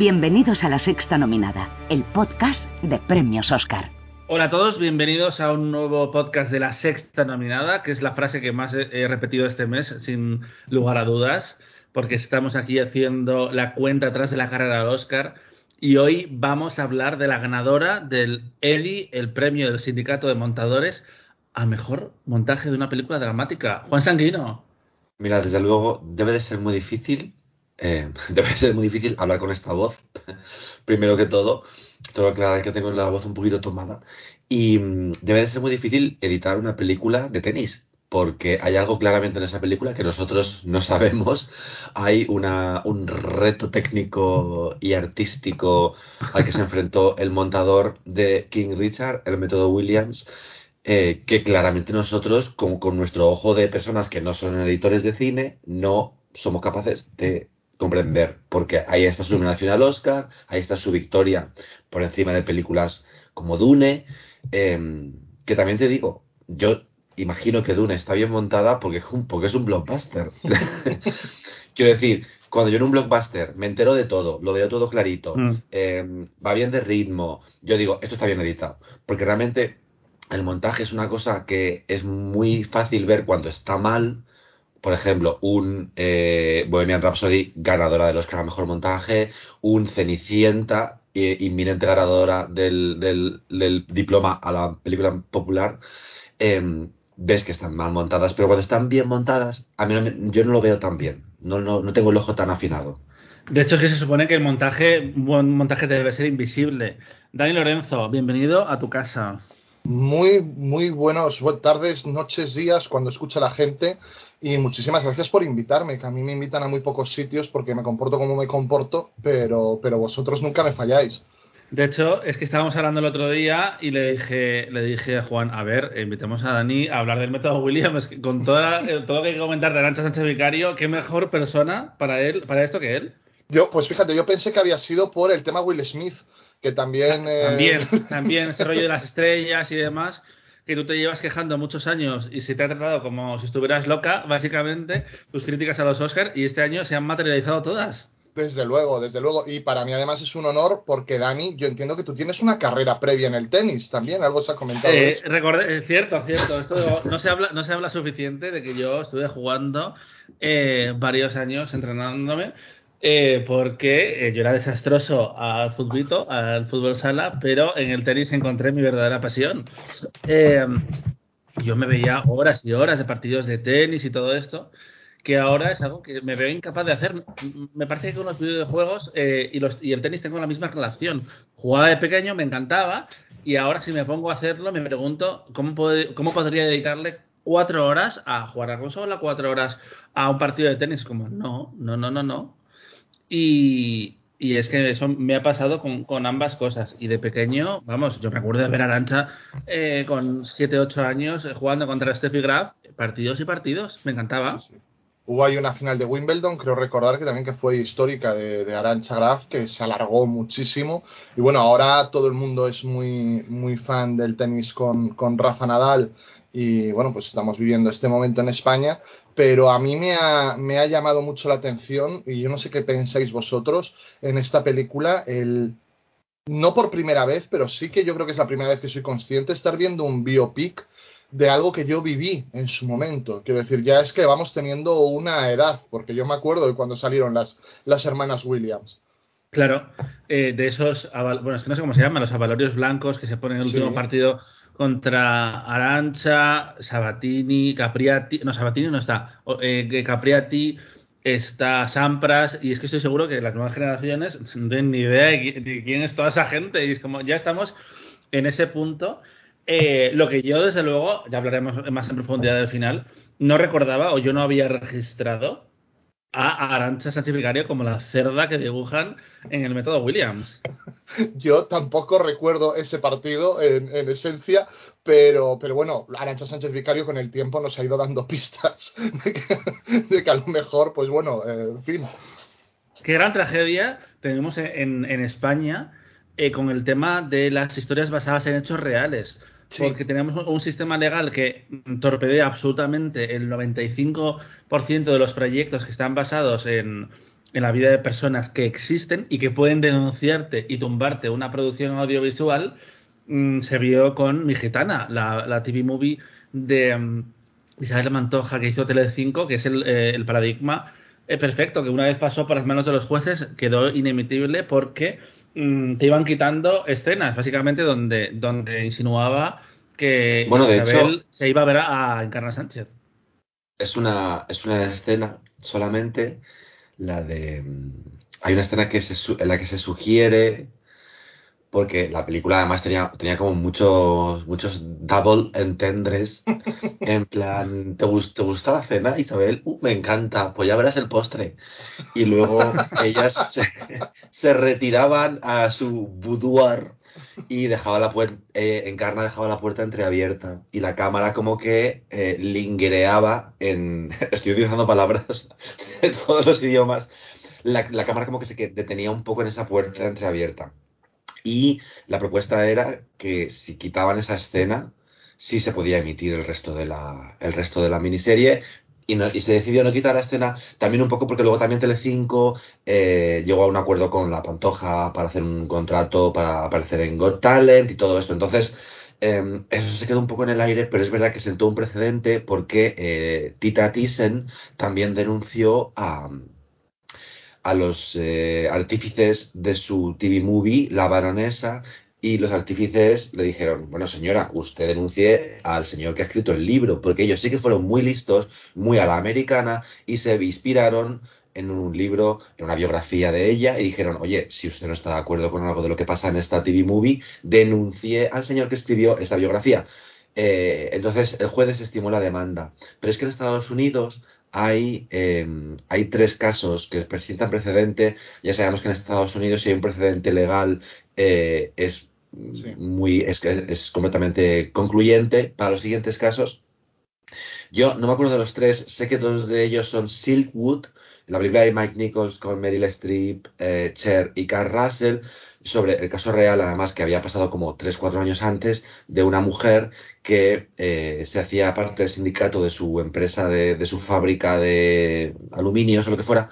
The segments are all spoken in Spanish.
Bienvenidos a La Sexta Nominada, el podcast de Premios Oscar. Hola a todos, bienvenidos a un nuevo podcast de La Sexta Nominada, que es la frase que más he repetido este mes, sin lugar a dudas, porque estamos aquí haciendo la cuenta atrás de la carrera del Oscar. Y hoy vamos a hablar de la ganadora del Eli, el premio del Sindicato de Montadores, a mejor montaje de una película dramática. Juan Sanguino. Mira, desde luego debe de ser muy difícil, eh, debe de ser muy difícil hablar con esta voz, primero que todo. Tengo que aclarar que tengo la voz un poquito tomada. Y mm, debe de ser muy difícil editar una película de tenis, porque hay algo claramente en esa película que nosotros no sabemos. Hay una, un reto técnico y artístico al que se enfrentó el montador de King Richard, el método Williams, eh, que claramente nosotros, con, con nuestro ojo de personas que no son editores de cine, no somos capaces de comprender, porque ahí está su nominación al Oscar, ahí está su victoria por encima de películas como Dune, em, que también te digo, yo imagino que Dune está bien montada porque es un, porque es un blockbuster. Quiero decir, cuando yo en un blockbuster me entero de todo, lo veo todo clarito, Mm. em, va bien de ritmo, yo digo, esto está bien editado, porque realmente el montaje es una cosa que es muy fácil ver cuando está mal. Por ejemplo, un eh, Bohemian Rhapsody ganadora del Oscar a Mejor Montaje, un Cenicienta, eh, inminente ganadora del, del, del diploma a la película popular. em, ves que están mal montadas, pero cuando están bien montadas, a mí no yo no lo veo tan bien. No, no, no tengo el ojo tan afinado. De hecho, es que se supone que el montaje, un buen montaje debe ser invisible. Dani Lorenzo, bienvenido a tu casa. Muy, muy buenos tardes, noches, días, cuando escucha la gente. Y muchísimas gracias por invitarme, que a mí me invitan a muy pocos sitios porque me comporto como me comporto, pero, pero vosotros nunca me falláis. De hecho, es que estábamos hablando el otro día y le dije, le dije a Juan, a ver, invitemos a Dani a hablar del método Williams, con toda, eh, todo lo que hay que comentar de Arancha Sánchez Vicario, qué mejor persona para él, para esto que él. Yo, pues fíjate, yo pensé que había sido por el tema Will Smith, que también... eh, También, también este rollo de las estrellas y demás, que tú te llevas quejando muchos años y se te ha tratado como si estuvieras loca, básicamente, tus críticas a los Oscars, y este año se han materializado todas. Desde luego, desde luego. Y para mí además es un honor porque Dani, yo entiendo que tú tienes una carrera previa en el tenis también, algo se ha comentado. Eh, recordé- eh, cierto, cierto. Esto no se habla, no se habla suficiente de que yo estuve jugando eh, varios años entrenándome. Eh, porque eh, yo era desastroso al futbolito, al fútbol sala, pero en el tenis encontré mi verdadera pasión. Eh, yo me veía horas y horas de partidos de tenis y todo esto, que ahora es algo que me veo incapaz de hacer. Me parece que con los videojuegos eh, y, los, y el tenis tengo la misma relación. Jugaba de pequeño, me encantaba, y ahora si me pongo a hacerlo, me pregunto cómo, cómo podría dedicarle cuatro horas a jugar a consola, cuatro horas a un partido de tenis. Como, no, no, no, no, no. Y, y es que eso me ha pasado con, con ambas cosas. Y de pequeño, vamos, yo me acuerdo de ver a Arancha eh, con 7, 8 años eh, jugando contra Steffi Graf, partidos y partidos. Me encantaba. Hubo ahí una final de Wimbledon, creo recordar que también que fue histórica de, de Arancha Graf, que se alargó muchísimo. Y bueno, ahora todo el mundo es muy, muy fan del tenis con, con Rafa Nadal. Y bueno, pues estamos viviendo este momento en España. Pero a mí me ha, me ha llamado mucho la atención, y yo no sé qué pensáis vosotros en esta película, el, no por primera vez, pero sí que yo creo que es la primera vez que soy consciente estar viendo un biopic de algo que yo viví en su momento. Quiero decir, ya es que vamos teniendo una edad, porque yo me acuerdo de cuando salieron las, las hermanas Williams. Claro, eh, de esos, bueno, es que no sé cómo se llaman, los avalorios blancos que se ponen en el Sí. último partido contra Arancha, Sabatini, Capriati, no, Sabatini no está, eh, Capriati, está Sampras, y es que estoy seguro que las nuevas generaciones no tienen ni idea de, qui- de quién es toda esa gente, y es como, ya estamos en ese punto. Eh, lo que yo, desde luego, ya hablaremos más en profundidad del final, no recordaba o yo no había registrado a Arancha Sánchez Vicario como la cerda que dibujan en el método Williams. Yo tampoco recuerdo ese partido en, en esencia, pero, pero bueno, Arancha Sánchez Vicario con el tiempo nos ha ido dando pistas de que, de que a lo mejor, pues bueno, eh, en fin. Qué gran tragedia tenemos en, en España eh, con el tema de las historias basadas en hechos reales. Porque tenemos un- un sistema legal que torpedea absolutamente el 95% de los proyectos que están basados en, en la vida de personas que existen y que pueden denunciarte y tumbarte una producción audiovisual, mm, se vio con Mi Gitana, la, la TV movie de mm, Isabel Mantoja que hizo Tele5, que es el, eh, el paradigma eh, perfecto, que una vez pasó por las manos de los jueces, quedó inemitible porque mm, te iban quitando escenas, básicamente donde, donde insinuaba que Bueno, de Isabel hecho- se iba a ver a, a Encarna Sánchez. Es una, es una escena solamente la de... mm, Hay una escena que se, en la que se sugiere, porque la película además tenía, tenía como muchos, muchos double entendres, en plan, ¿te, gus- ¿te gusta la cena, Isabel? Uh, me encanta, pues ya verás el postre. Y luego ellas se, se retiraban a su boudoir y dejaba la puerta, Encarna dejaba la puerta entreabierta y la cámara como que eh, en, estoy utilizando palabras de todos los idiomas, la, la cámara como que se detenía un poco en esa puerta entreabierta. Y la propuesta era que si quitaban esa escena, sí se podía emitir el resto de la, el resto de la miniserie. Y, no- y se decidió no quitar la escena, también un poco porque luego también Telecinco eh, llegó a un acuerdo con la Pantoja para hacer un contrato para aparecer en Got Talent y todo esto. Entonces, eh, eso se quedó un poco en el aire, pero es verdad que sentó un precedente porque eh, Tita Thyssen también denunció a, a los eh, artífices de su TV movie, La Baronesa, y los artífices le dijeron, bueno señora, usted denuncie al señor que ha escrito el libro, porque ellos sí que fueron muy listos, muy a la americana, y se inspiraron en un libro, en una biografía de ella, y dijeron, oye, si usted no está de acuerdo con algo de lo que pasa en esta TV movie, denuncie al señor que escribió esta biografía. Eh, entonces el juez desestimó la demanda. Pero es que en Estados Unidos hay, eh, hay tres casos que presentan precedente. Ya sabemos que en Estados Unidos si hay un precedente legal eh, es Sí. muy es, es completamente concluyente para los siguientes casos. Yo no me acuerdo de los tres, sé que dos de ellos son Silkwood, la película de Mike Nichols con Meryl Streep, eh, Cher y Carl Russell, sobre el caso real, además, que había pasado como 3-4 años antes, de una mujer que eh, se hacía parte del sindicato de su empresa, de, de su fábrica de aluminios o lo que fuera,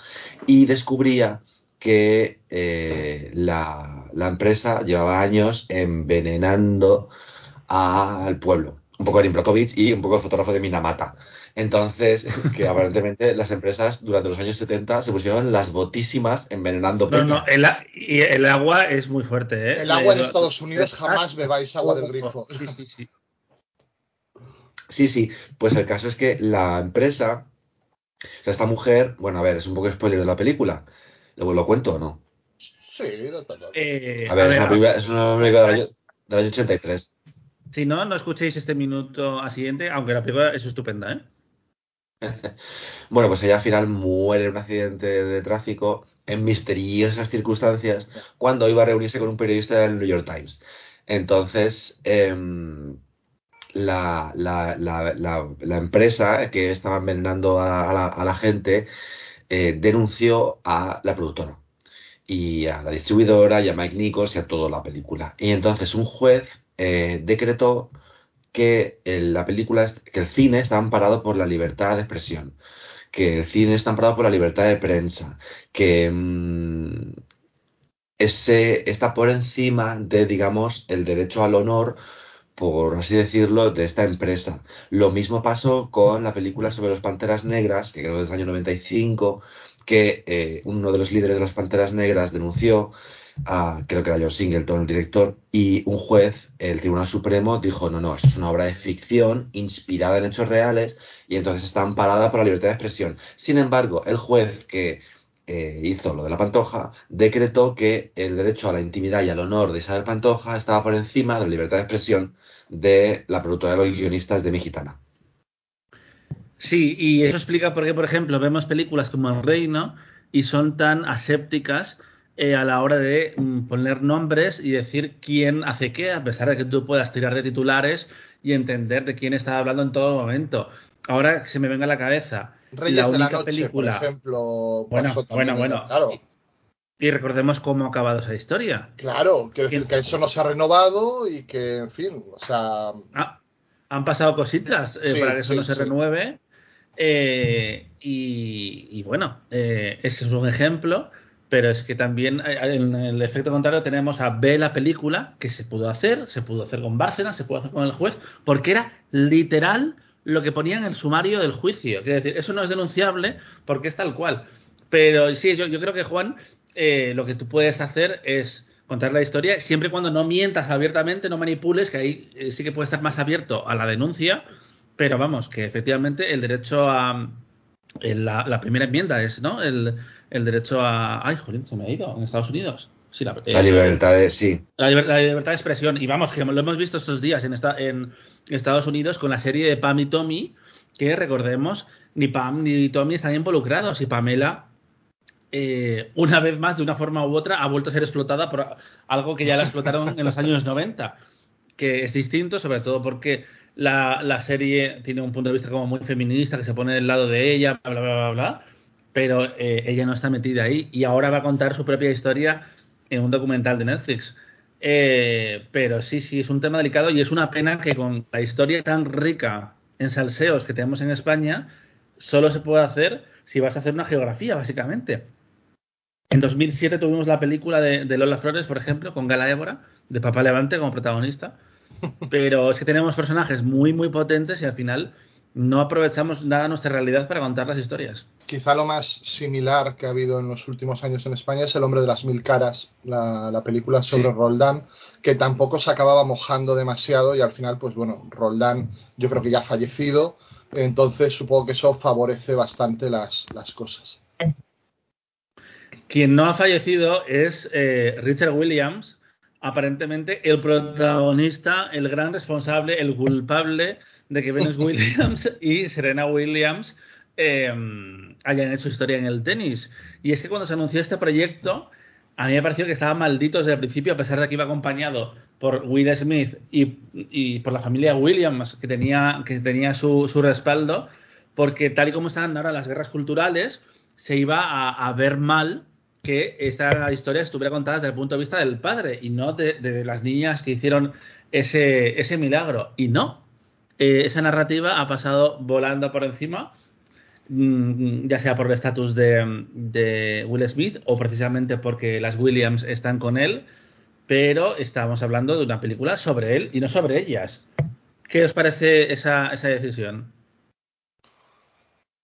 y descubría que eh, la, la empresa llevaba años envenenando al pueblo. Un poco de Implokovic y un poco el fotógrafo de Minamata. Entonces, que aparentemente las empresas durante los años 70 se pusieron las botísimas envenenando No, peña. no, el, a- y el agua es muy fuerte, ¿eh? El agua en Eh, Estados Unidos jamás bebáis agua del grifo. Sí, sí, sí. Sí, sí, pues el caso es que la empresa, o sea, esta mujer, bueno, a ver, es un poco spoiler de la película. ¿Lo, lo cuento o no? Sí, no, no, no. Eh, A ver, a es, una ver, película, es una película del año, del año 83. si no, no escuchéis este minuto a siguiente, aunque la película es estupenda, ¿eh? Bueno, pues ella al final muere en un accidente de tráfico en misteriosas circunstancias cuando iba a reunirse con un periodista del New York Times. Entonces, em, la, la, la, empresa que estaba envenenando a, a la, a la gente eh, denunció a la productora y a la distribuidora y a Mike Nichols y a toda la película. Y entonces un juez eh, decretó que el- la película, que el cine está amparado por la libertad de expresión, que el cine está amparado por la libertad de prensa, que mm, ese está por encima de, digamos, el derecho al honor, por así decirlo, de esta empresa. Lo mismo pasó con la película sobre los Panteras Negras, que creo que es del año 95, que eh, uno de los líderes de las Panteras Negras denunció creo que era John Singleton, el director, y un juez, el Tribunal Supremo, dijo, no, no, es una obra de ficción inspirada en hechos reales y entonces está amparada por la libertad de expresión. Sin embargo, el juez que eh, hizo lo de la Pantoja decretó que el derecho a la intimidad y al honor de Isabel Pantoja estaba por encima de la libertad de expresión de la productora de los guionistas de Mi Gitana. Sí, y eso explica por qué, por ejemplo, vemos películas como El Reino y son tan asépticas eh, a la hora de mm, poner nombres y decir quién hace qué, a pesar de que tú puedas tirar de titulares y entender de quién está hablando en todo momento. Ahora que se me venga a la cabeza Reyes la de la única Noche, película. por ejemplo. Bueno, bueno, bueno. Claro, Y recordemos cómo ha acabado esa historia. claro. Quiero decir que eso no se ha renovado y que, en fin, o sea. Ah, han pasado cositas eh, Sí, para que eso sí, no se sí. renueve. eh, y, y bueno, eh, ese es un ejemplo, pero es que también en el efecto contrario tenemos a B la película, que se pudo hacer, se pudo hacer con Bárcenas, se pudo hacer con el juez, porque era literal lo que ponía en el sumario del juicio. Es decir, eso no es denunciable porque es tal cual. Pero sí, yo, yo creo que Juan, eh, lo que tú puedes hacer es contar la historia siempre y cuando no mientas abiertamente, no manipules, que ahí eh, sí que puede estar más abierto a la denuncia, pero vamos, que efectivamente el derecho a... La, primera enmienda es, ¿no? El, el derecho a... Ay, jolín, se me ha ido en Estados Unidos. Sí, la, la, libertad de, sí. La, libertad de expresión. Y vamos, que lo hemos visto estos días en, esta, en, Estados Unidos con la serie de Pam y Tommy, que recordemos, ni Pam ni Tommy están involucrados y Pamela, eh, una vez más, de una forma u otra, ha vuelto a ser explotada por algo que ya la explotaron en los años 90, que es distinto, sobre todo porque la, la, serie tiene un punto de vista como muy feminista, que se pone del lado de ella, bla, bla, bla, bla, pero eh, ella no está metida ahí y ahora va a contar su propia historia en un documental de Netflix. Eh, pero sí, sí, es un tema delicado y es una pena que con la historia tan rica en salseos que tenemos en España, solo se puede hacer si vas a hacer una geografía, básicamente. En 2007 tuvimos la película de, Lola Flores, por ejemplo, con Gala Évora, de Papá Levante como protagonista. Pero es que tenemos personajes muy, muy potentes y al final no aprovechamos nada nuestra realidad para contar las historias. Quizá lo más similar que ha habido en los últimos años en España es El hombre de las mil caras, la, película sobre Roldán, que tampoco se acababa mojando demasiado y al final, pues bueno, Roldán yo creo que ya ha fallecido, entonces supongo que eso favorece bastante las, las cosas. Quien no ha fallecido es eh, Richard Williams, aparentemente el protagonista, el gran responsable, el culpable de que Venus Williams y Serena Williams eh, hayan hecho historia en el tenis. Y es que cuando se anunció este proyecto, a mí me pareció que estaba maldito desde el principio, a pesar de que iba acompañado por Will Smith y, por la familia Williams, que tenía, que tenía su, respaldo, porque tal y como están ahora las guerras culturales, se iba a, ver mal que esta historia estuviera contada desde el punto de vista del padre y no de, las niñas que hicieron ese, ese milagro. Y no, eh, esa narrativa ha pasado volando por encima, mm, ya sea por el estatus de, Will Smith o precisamente porque las Williams están con él, pero estamos hablando de una película sobre él y no sobre ellas. ¿Qué os parece esa, esa decisión?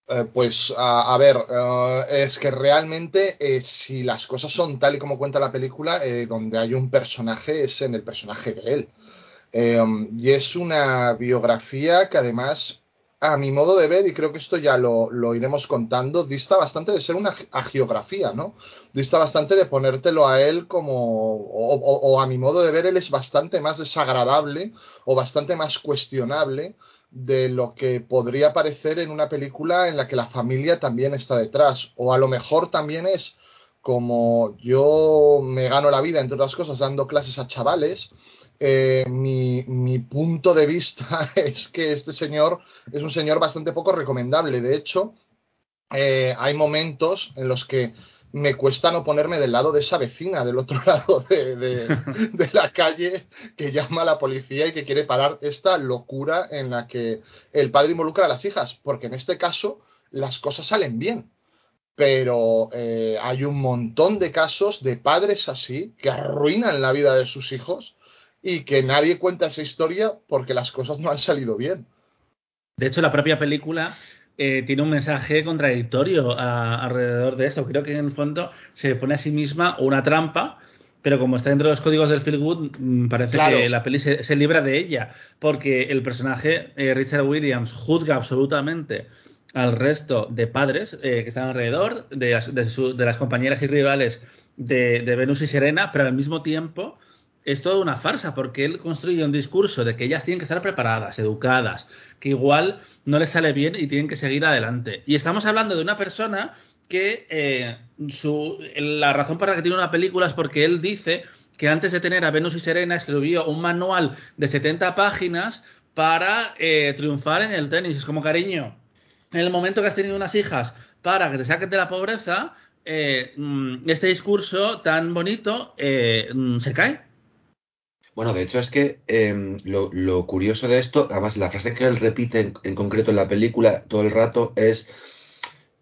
Eh, pues a, ver, eh, es que realmente si las cosas son tal y como cuenta la película, donde hay un personaje es en el personaje de él. Em, y es una biografía que además, a mi modo de ver, y creo que esto ya lo, iremos contando, dista bastante de ser una geografía, ¿no? Dista bastante de ponértelo a él como, o, a mi modo de ver, él es bastante más desagradable o bastante más cuestionable de lo que podría parecer en una película en la que la familia también está detrás. O a lo mejor también es como yo me gano la vida, entre otras cosas, dando clases a chavales, eh, mi, mi, punto de vista es que este señor es un señor bastante poco recomendable. De hecho, eh, hay momentos en los que me cuesta no ponerme del lado de esa vecina, del otro lado de, de, la calle, que llama a la policía y que quiere parar esta locura en la que el padre involucra a las hijas, porque en este caso las cosas salen bien. Pero eh, hay un montón de casos de padres así que arruinan la vida de sus hijos y que nadie cuenta esa historia porque las cosas no han salido bien. De hecho, la propia película eh, tiene un mensaje contradictorio alrededor de eso. Creo que en el fondo se pone a sí misma una trampa, pero como está dentro de los códigos del good, mm, parece que la peli se, libra de ella, porque el personaje eh, Richard Williams juzga absolutamente al resto de padres eh, que están alrededor, de las, compañeras y rivales de, de Venus y Serena, pero al mismo tiempo es toda una farsa, porque él construye un discurso de que ellas tienen que estar preparadas, educadas, que igual no les sale bien y tienen que seguir adelante. Y estamos hablando de una persona que eh, su, la razón para que tiene una película es porque él dice que antes de tener a Venus y Serena escribió un manual de 70 páginas para eh, triunfar en el tenis. Es como cariño. En el momento que has tenido unas hijas para que te saquen de la pobreza, eh, mm, este discurso tan bonito mm, se cae. Bueno, de hecho es que em, lo, curioso de esto, además la frase que él repite en, concreto en la película todo el rato es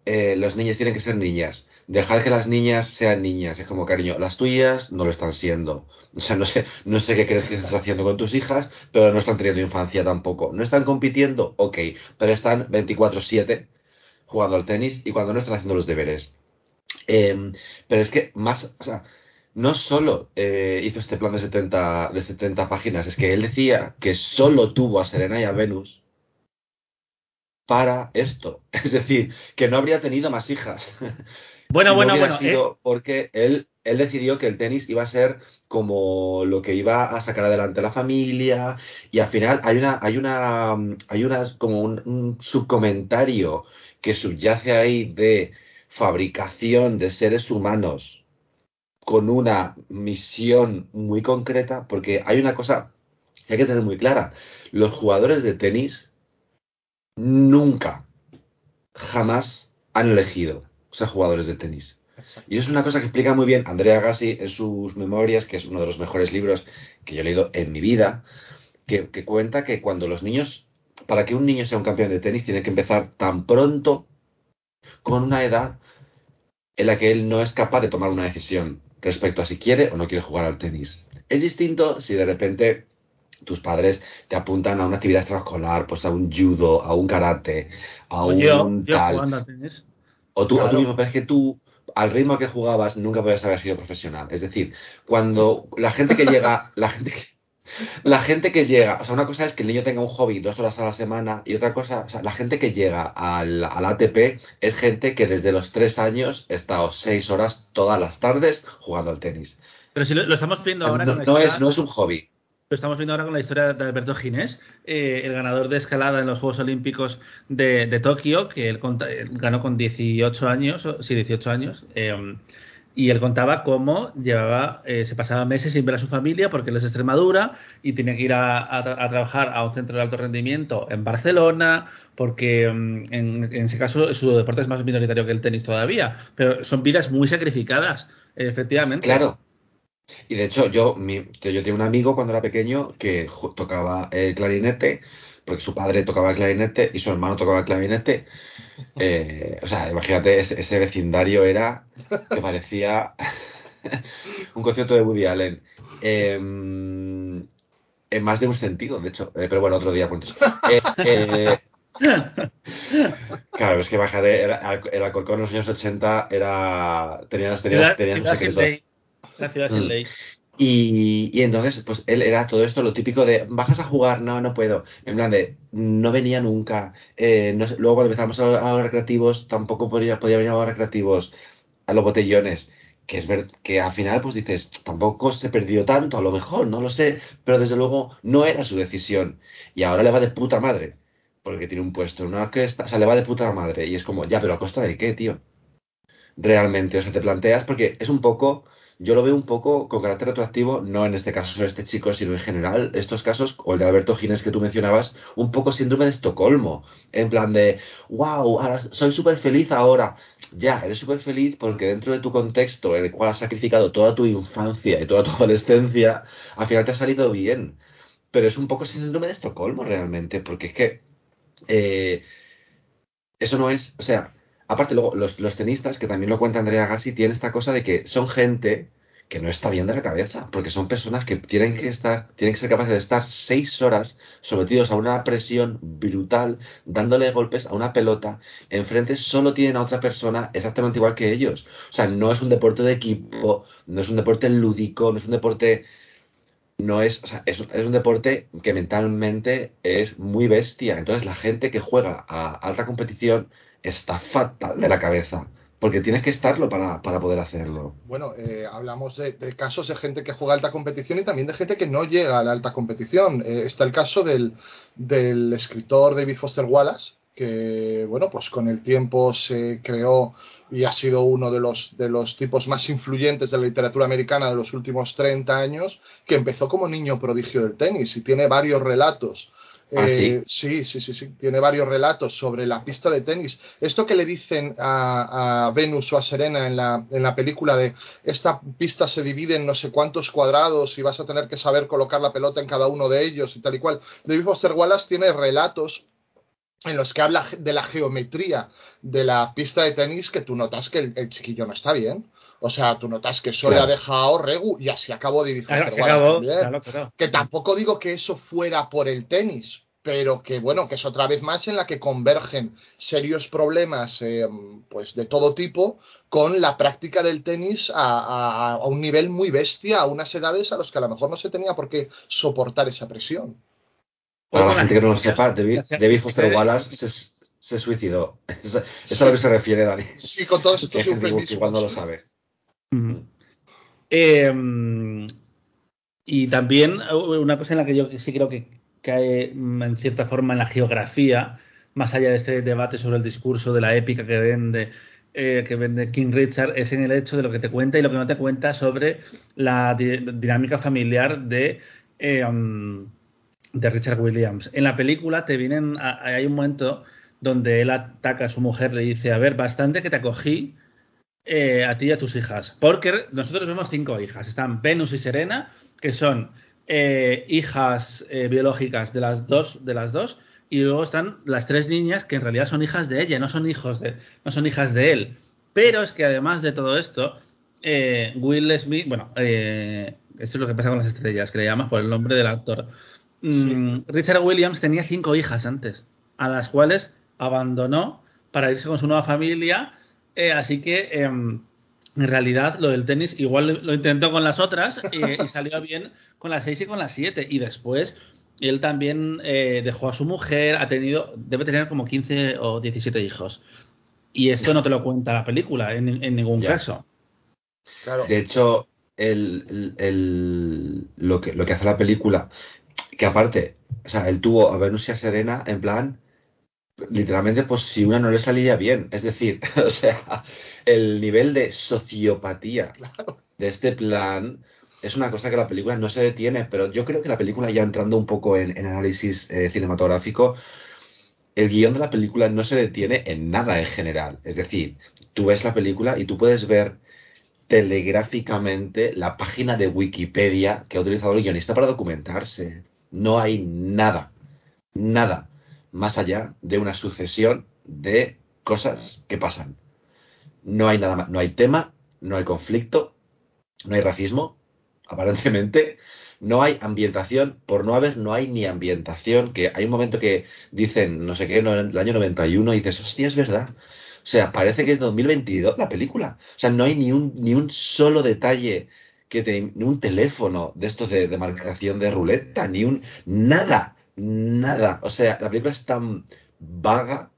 eh, los niños tienen que ser niñas. Dejar que las niñas sean niñas. Es como, cariño, las tuyas no lo están siendo. O sea, no sé, no sé qué crees que estás haciendo con tus hijas, pero no están teniendo infancia tampoco. ¿No están compitiendo? Ok, pero están 24-7 jugando al tenis y cuando no están haciendo los deberes. Em, pero es que más, o sea, no solo eh, hizo este plan de 70, de 70 páginas, es que él decía que solo tuvo a Serena y a Venus para esto. Es decir, que no habría tenido más hijas. Bueno, Si bueno, bueno. sido eh, Porque él, él decidió que el tenis iba a ser como lo que iba a sacar adelante la familia y al final hay una hay una hay una como un, un subcomentario que subyace ahí de fabricación de seres humanos con una misión muy concreta porque hay una cosa que hay que tener muy clara los jugadores de tenis nunca jamás han elegido ser jugadores de tenis Exacto. y es una cosa que explica muy bien Andrea Gassi en sus memorias, que es uno de los mejores libros que yo he leído en mi vida, que, que cuenta que cuando los niños, para que un niño sea un campeón de tenis, tiene que empezar tan pronto, con una edad en la que él no es capaz de tomar una decisión respecto a si quiere o no quiere jugar al tenis. Es distinto si de repente tus padres te apuntan a una actividad extraescolar, pues a un judo, a un karate, a o un yo, yo tal. tenis. O tú, o tú Claro. mismo, pero es que tú, al ritmo que jugabas, nunca podías haber sido profesional. Es decir, cuando la gente que llega, la gente que, la gente que llega, o sea, una cosa es que el niño tenga un hobby dos horas a la semana y otra cosa, o sea, la gente que llega al, al ATP es gente que desde los tres años está o seis horas todas las tardes jugando al tenis. Pero si lo, lo estamos viendo ahora No, con la no es, no es un hobby. Lo estamos viendo ahora con la historia de Alberto Ginés, eh, el ganador de escalada en los Juegos Olímpicos de, de Tokio, que él, él ganó con 18 años, sí, 18 años, eh, y él contaba cómo llevaba, eh, se pasaba meses sin ver a su familia porque él es Extremadura y tenía que ir a, a tra- a trabajar a un centro de alto rendimiento en Barcelona, porque mm, en, en ese caso su deporte es más minoritario que el tenis todavía, pero son vidas muy sacrificadas, efectivamente. Claro. Y de hecho, yo, mi, yo tenía un amigo cuando era pequeño que tocaba el clarinete, porque su padre tocaba el clarinete y su hermano tocaba el clarinete. Eh, o sea, imagínate, ese, ese vecindario era que parecía un concierto de Woody Allen. Eh, en más de un sentido, de hecho. Eh, pero bueno, otro día cuento. Eh, claro, es que imagínate, era, el Alcorcón en los años 80 era, tenía, tenía, tenía sus secretos. ley. La ciudad sin Mm. ley. Y, y entonces, pues él era todo esto, lo típico de, ¿bajas a jugar? No, no puedo. En plan de, no venía nunca. Eh, no luego cuando empezamos a, a los recreativos, tampoco podía, podía venir a los recreativos, a los botellones. Que es ver, que al final, pues dices, tampoco se perdió tanto, a lo mejor, no lo sé, pero desde luego no era su decisión. Y ahora le va de puta madre, porque tiene un puesto en una orquesta, o sea, le va de puta madre. Y es como, ya, pero a costa de qué, tío realmente. O sea, te planteas, porque es un poco, yo lo veo un poco con carácter retroactivo, no en este caso de este chico, sino en general, estos casos, o el de Alberto Gines que tú mencionabas, un poco síndrome de Estocolmo. En plan de, wow, ahora soy súper feliz ahora. Ya, eres súper feliz porque dentro de tu contexto en el cual has sacrificado toda tu infancia y toda tu adolescencia, al final te ha salido bien. Pero es un poco síndrome de Estocolmo realmente, porque es que eh, eso no es, o sea, aparte luego los, los tenistas, que también lo cuenta Andrea Gassi, tienen esta cosa de que son gente que no está bien de la cabeza, porque son personas que tienen que estar, tienen que ser capaces de estar seis horas sometidos a una presión brutal, dándole golpes a una pelota, enfrente solo tienen a otra persona exactamente igual que ellos. O sea, no es un deporte de equipo, no es un deporte lúdico, no es un deporte no es, es, es un deporte que mentalmente es muy bestia. Entonces la gente que juega a alta competición está fatal de la cabeza, porque tienes que estarlo para, para poder hacerlo. Bueno, eh, hablamos de, casos de gente que juega alta competición y también de gente que no llega a la alta competición. Eh, está el caso del, del escritor David Foster Wallace, que bueno, pues con el tiempo se creó y ha sido uno de los, de los tipos más influyentes de la literatura americana de los últimos 30 años, que empezó como niño prodigio del tenis y tiene varios relatos. ¿Ah, Eh, sí, sí, sí, sí. Tiene varios relatos sobre la pista de tenis. Esto que le dicen a, a Venus o a Serena en la, en la película de esta pista se divide en no sé cuántos cuadrados y vas a tener que saber colocar la pelota en cada uno de ellos y tal y cual. David Foster Wallace tiene relatos en los que habla de la geometría de la pista de tenis que tú notas que el, chiquillo no está bien. O sea, tú notas que eso le ha dejado Regu y así acabó de claro, Que tampoco digo que eso fuera por el tenis, pero que bueno, que es otra vez más en la que convergen serios problemas eh, pues de todo tipo con la práctica del tenis a, un nivel muy bestia, a unas edades a las que a lo mejor no se tenía por qué soportar esa presión. Para la gente que no lo sepa, David, Foster Wallace se, suicidó. Es, es a lo que se refiere, Dani. Sí, con todos estos Igual no lo sabe. Em, y también una cosa en la que yo sí creo que cae en cierta forma en la geografía, más allá de este debate sobre el discurso de la épica que vende eh, que vende King Richard es en el hecho de lo que te cuenta y lo que no te cuenta sobre la dinámica familiar de em, de Richard Williams. En la película te vienen, hay un momento donde él ataca a su mujer, le dice, a ver, bastante que te acogí eh, a ti y a tus hijas. Porque nosotros vemos cinco hijas. Están Venus y Serena, que son eh, hijas eh, biológicas de las dos, de las dos, y luego están las tres niñas que en realidad son hijas de ella, no son hijos de, no son hijas de él. Pero es que además de todo esto, Will Smith, bueno, esto es lo que pasa con las estrellas, que le llamas por el nombre del actor. Mm, Richard Williams tenía cinco hijas antes, a las cuales abandonó para irse con su nueva familia. Eh, así que em, en realidad lo del tenis igual lo, intentó con las otras eh, y salió bien con las seis y con las siete. Y después él también eh, dejó a su mujer, ha tenido, debe tener como 15 o 17 hijos. Y esto no te lo cuenta la película en, ningún caso. De hecho, el, lo, que, lo que hace la película que aparte, o sea, él tuvo a Venus y a Serena en plan, literalmente, pues si una no le salía bien. Es decir, o sea, el nivel de sociopatía de este plan es una cosa que la película no se detiene, pero yo creo que la película, ya entrando un poco en, análisis eh, cinematográfico, el guion de la película no se detiene en nada en general. Es decir, tú ves la película y tú puedes ver telegráficamente la página de Wikipedia que ha utilizado el guionista para documentarse. No hay nada, nada más allá de una sucesión de cosas que pasan. No hay nada más, no hay tema, no hay conflicto, no hay racismo, aparentemente, no hay ambientación, por no haber, no hay ni ambientación, que hay un momento que dicen, no sé qué, en el año 91, y dices, hostia, es verdad, o sea, parece que es 2022 la película. O sea, no hay ni un, ni un solo detalle que te, ni un teléfono de estos de, de marcación de ruleta, ni un nada, nada. O sea, la película es tan vaga,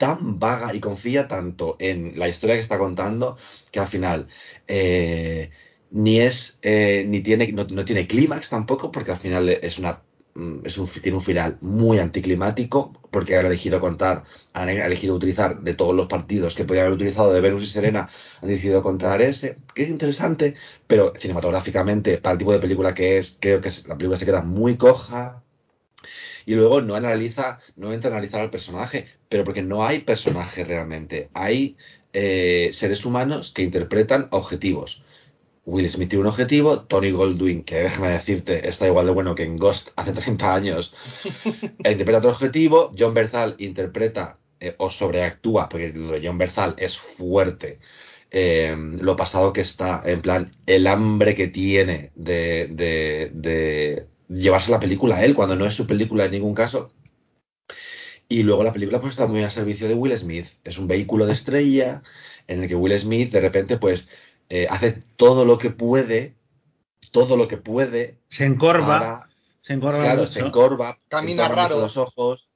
tan vaga y confía tanto en la historia que está contando que al final eh, ni es eh, ni tiene no, no tiene clímax tampoco porque al final es una Mm, es un, tiene un final muy anticlimático porque han elegido contar, han elegido utilizar de todos los partidos que podían haber utilizado de Venus y Serena, han decidido contar ese, que es interesante, pero cinematográficamente, para el tipo de película que es, creo que la película se queda muy coja. Y luego no analiza, no entra a analizar al personaje, pero porque no hay personaje realmente. Hay eh, seres humanos que interpretan objetivos Will Smith tiene un objetivo, Tony Goldwyn, que déjame decirte, está igual de bueno que en Ghost hace 30 años, interpreta otro objetivo, John Berzal interpreta eh, o sobreactúa, porque lo de John Berzal es fuerte, eh, lo pasado que está, en plan, el hambre que tiene de, de, de llevarse la película a él, cuando no es su película en ningún caso. Y luego la película pues está muy al servicio de Will Smith. Es un vehículo de estrella en el que Will Smith de repente pues eh, hace todo lo que puede, todo lo que puede. Se encorva. se encorva. Claro, se encorva. Camina raro. Los ojos.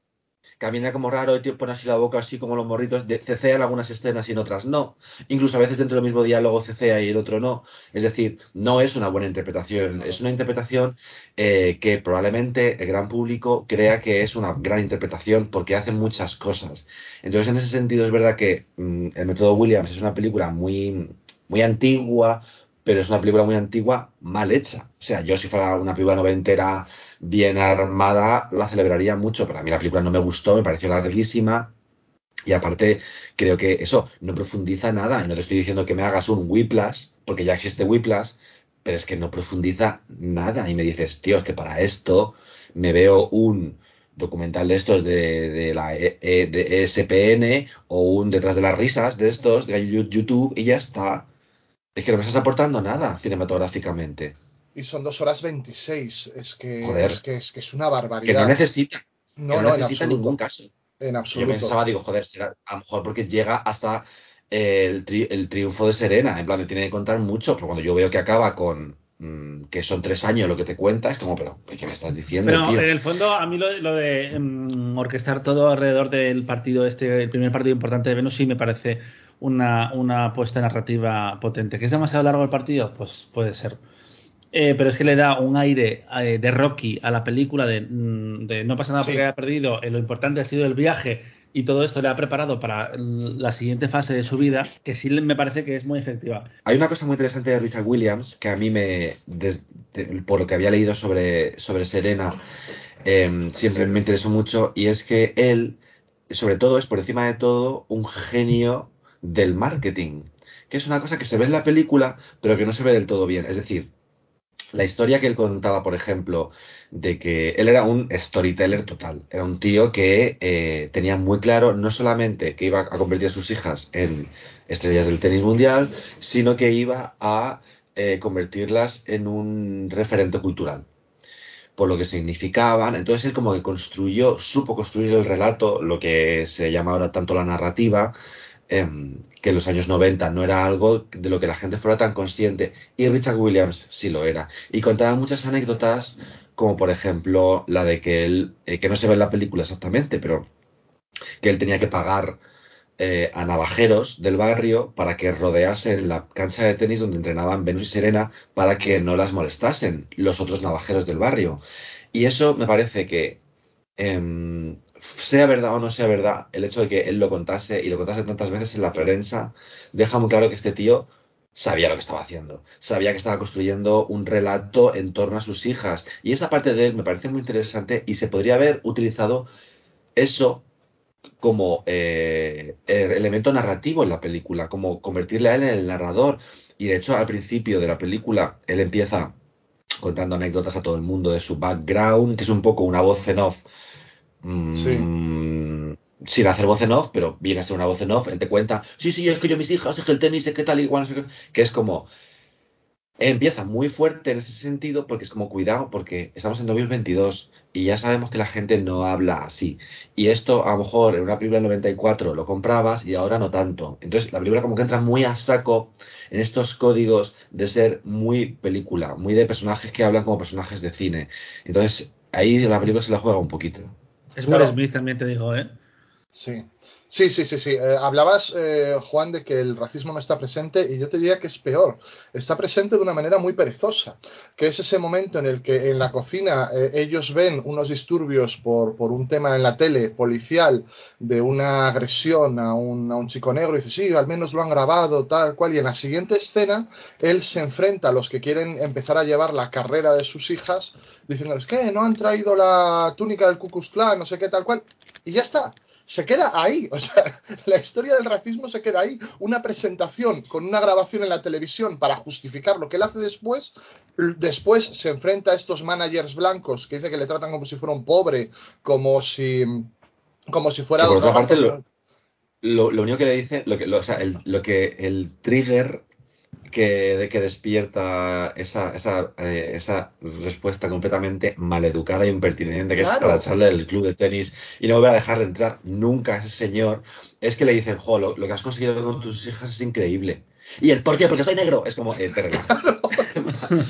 Camina como raro y pone así la boca así como los morritos. De, cecea en algunas escenas y en otras no. Incluso a veces dentro del mismo diálogo cecea y el otro no. Es decir, no es una buena interpretación. Es una interpretación eh, que probablemente el gran público crea que es una gran interpretación porque hace muchas cosas. Entonces, en ese sentido, es verdad que mm, el método Williams es una película muy muy antigua, pero es una película muy antigua mal hecha. O sea, yo si fuera una película noventera bien armada, la celebraría mucho, pero a mí la película no me gustó, me pareció larguísima. Y aparte, creo que eso no profundiza nada. Y no te estoy diciendo que me hagas un Whiplash, porque ya existe Whiplash, pero es que no profundiza nada. Y me dices, tío, es que para esto me veo un documental de estos de, de la E- E- de ESPN o un detrás de las risas de estos de YouTube y ya está. Es que no me estás aportando nada cinematográficamente. Y son dos horas 26. Es que, Joder. es, que, es que es una Que barbaridad. no necesita, no, que no, no necesita en absoluto. ningún caso. En Yo absoluto. pensaba, digo, joder, será a lo mejor porque llega hasta eh, el, tri- el triunfo de Serena. En plan, me tiene que contar mucho, pero cuando yo veo que acaba con mm, que son tres años lo que te cuenta, es como, pero, ¿qué me estás diciendo, Pero tío? en el fondo, a mí lo, lo de mm, orquestar todo alrededor del partido, este, el primer partido importante de Venus, sí me parece una, una apuesta narrativa potente. ¿Que es demasiado largo el partido? Pues puede ser. Eh, pero es que le da un aire eh, de Rocky a la película de, mm, de no pasa nada Sí. porque haya perdido, eh, lo importante ha sido el viaje y todo esto le ha preparado para la siguiente fase de su vida, que sí me parece que es muy efectiva. Hay una cosa muy interesante de Richard Williams que a mí me, por lo que había leído sobre, sobre Serena, eh, siempre me interesó mucho y es que él, sobre todo, es por encima de todo un genio del marketing, que es una cosa que se ve en la película, pero que no se ve del todo bien. Es decir, la historia que él contaba, por ejemplo, de que él era un storyteller total. Era un tío que eh, tenía muy claro no solamente que iba a convertir a sus hijas en estrellas del tenis mundial, sino que iba a eh, convertirlas en un referente cultural por lo que significaban. Entonces él como que construyó, supo construir el relato, lo que se llama ahora tanto la narrativa, em, que en los años 90 no era algo de lo que la gente fuera tan consciente. Y Richard Williams sí lo era. Y contaba muchas anécdotas, como por ejemplo la de que él, eh, que no se ve en la película exactamente, pero que él tenía que pagar eh, a navajeros del barrio para que rodeasen la cancha de tenis donde entrenaban Venus y Serena para que no las molestasen los otros navajeros del barrio. Y eso me parece que, em, sea verdad o no sea verdad, el hecho de que él lo contase y lo contase tantas veces en la prensa, deja muy claro que este tío sabía lo que estaba haciendo, sabía que estaba construyendo un relato en torno a sus hijas. Y esa parte de él me parece muy interesante y se podría haber utilizado eso como eh, el elemento narrativo en la película, como convertirle a él en el narrador. Y de hecho, al principio de la película, él empieza contando anécdotas a todo el mundo de su background, que es un poco una voz en off. Mm, Sin hacer voz en off, pero viene a ser una voz en off. Él te cuenta, sí, sí, es que yo mis hijas, es que el tenis, es que tal, igual, qué", que es como. Empieza muy fuerte en ese sentido porque es como cuidado, porque estamos en 2022 y ya sabemos que la gente no habla así. Y esto a lo mejor en una película del 94 lo comprabas y ahora no tanto. Entonces la película como que entra muy a saco en estos códigos de ser muy película, muy de personajes que hablan como personajes de cine. Entonces ahí la película se la juega un poquito. Es Will Claro. Smith también, te digo, ¿eh? Sí. Sí, sí, sí, sí. Eh, hablabas, eh, Juan, de que el racismo no está presente y yo te diría que es peor. Está presente de una manera muy perezosa, que es ese momento en el que en la cocina eh, ellos ven unos disturbios por, por un tema en la tele policial de una agresión a un, a un chico negro y dice, sí, al menos lo han grabado, tal cual. Y en la siguiente escena, él se enfrenta a los que quieren empezar a llevar la carrera de sus hijas, diciéndoles, ¿qué? ¿No han traído la túnica del Ku? No sé qué, tal cual. Y ya está se queda ahí. O sea, la historia del racismo se queda ahí. Una presentación con una grabación en la televisión para justificar lo que él hace después. Después se enfrenta a estos managers blancos que dice que le tratan como si fuera un pobre, como si, como si fuera por otra parte. Lo, lo único que le dice, lo que, lo, o sea, el, lo que el trigger que, de que despierta esa, esa, eh, esa respuesta completamente maleducada e impertinente, que Claro. es para echarle del club de tenis y no volver a dejar de entrar nunca a ese señor, es que le dicen, jo, lo, lo que has conseguido con tus hijas es increíble. ¿Y el por qué? Porque soy negro. Es como, eh,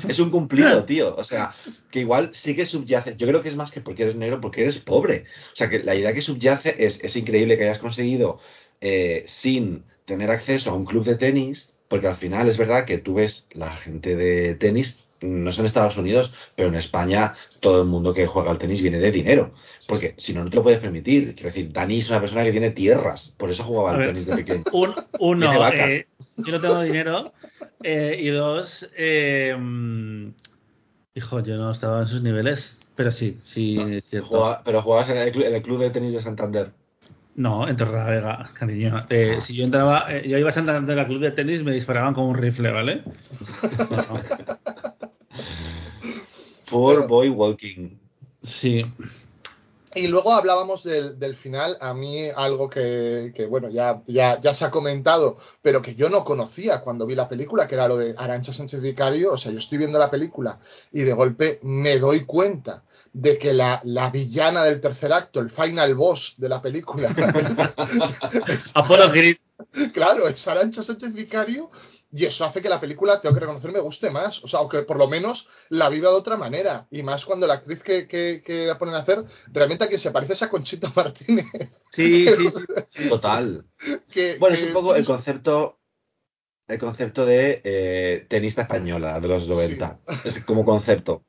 es un cumplido, tío. O sea, que igual sí que subyace. Yo creo que es más que porque eres negro, porque eres pobre. O sea, que la idea que subyace es, es increíble que hayas conseguido eh, sin tener acceso a un club de tenis, porque al final es verdad que tú ves la gente de tenis, no es en Estados Unidos, pero en España todo el mundo que juega al tenis viene de dinero. Porque si no, no te lo puedes permitir. Quiero decir, Dani es una persona que tiene tierras, por eso jugaba al tenis de pequeño. Un- uno, eh, yo no tengo dinero. eh, y dos, eh, hijo, yo no estaba en sus niveles. Pero sí, sí, es cierto. Pero jugabas en el, clu- en el club de tenis de Santander. No, en Torrelavega, cariño. Eh, si yo entraba, eh, yo iba a Santander al club de tenis, me disparaban con un rifle, ¿vale? Pero- Boy Walking. Sí. Y luego hablábamos del, del final, a mí algo que, que, bueno, ya, ya, ya se ha comentado, pero que yo no conocía cuando vi la película, que era lo de Arancha Sánchez Vicario, o sea, yo estoy viendo la película y de golpe me doy cuenta de que la, la villana del tercer acto, el final boss de la película, Creed. claro, es Arancha Sánchez Vicario y eso hace que la película, tengo que reconocer, me guste más. O sea, aunque por lo menos la viva de otra manera. Y más cuando la actriz que, que, que la ponen a hacer, realmente a quien se parece es a Conchita Martínez. Sí, sí, sí. Total. Que- Bueno, es que- un poco el concepto el concepto de eh, tenista española de los 90. Es como concepto.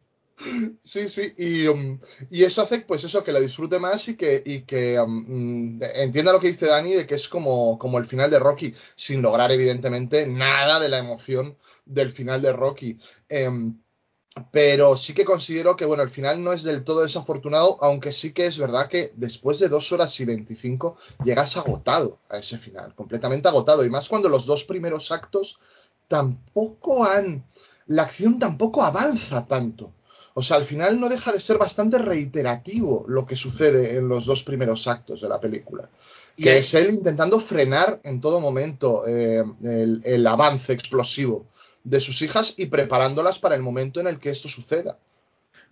Sí, sí, y, um, y eso hace pues eso, que la disfrute más y que, y que um, mm, entienda lo que dice Dani de que es como, como el final de Rocky, sin lograr evidentemente nada de la emoción del final de Rocky. Em, pero sí que considero que bueno, el final no es del todo desafortunado, aunque sí que es verdad que después de dos horas y 25 llegas agotado a ese final, completamente agotado, y más cuando los dos primeros actos tampoco han, la acción tampoco avanza tanto. O sea, al final no deja de ser bastante reiterativo lo que sucede en los dos primeros actos de la película. Que es él intentando frenar en todo momento eh, el, el avance explosivo de sus hijas y preparándolas para el momento en el que esto suceda.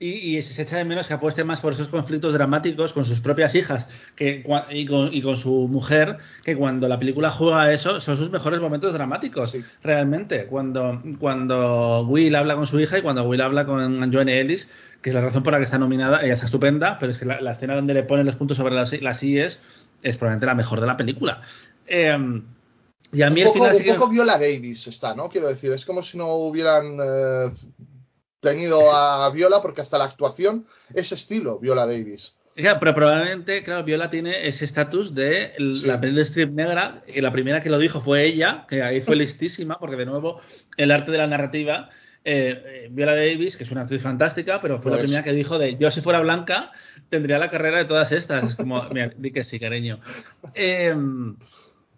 Y, y se echa de menos que apueste más por esos conflictos dramáticos con sus propias hijas que, y, con, y con su mujer, que cuando la película juega a eso, son sus mejores momentos dramáticos, Sí. realmente. Cuando, cuando Will habla con su hija y cuando Will habla con Joanne Ellis, que es la razón por la que está nominada, ella está estupenda, pero es que la, la escena donde le ponen los puntos sobre las, las IES es probablemente la mejor de la película. Eh, y a mí un el poco, final un sí que- poco Viola Davis está, ¿no? Quiero decir, es como si no hubieran eh, tenido a Viola, porque hasta la actuación es estilo Viola Davis. Ya, pero probablemente, claro, Viola tiene ese estatus de Sí. la peli de strip negra, y la primera que lo dijo fue ella, que ahí fue listísima, porque de nuevo, el arte de la narrativa, eh, eh, Viola Davis, que es una actriz fantástica, pero fue la primera que dijo de yo si fuera blanca, tendría la carrera de todas estas. Es como, mira, di que sí, cariño. Eh,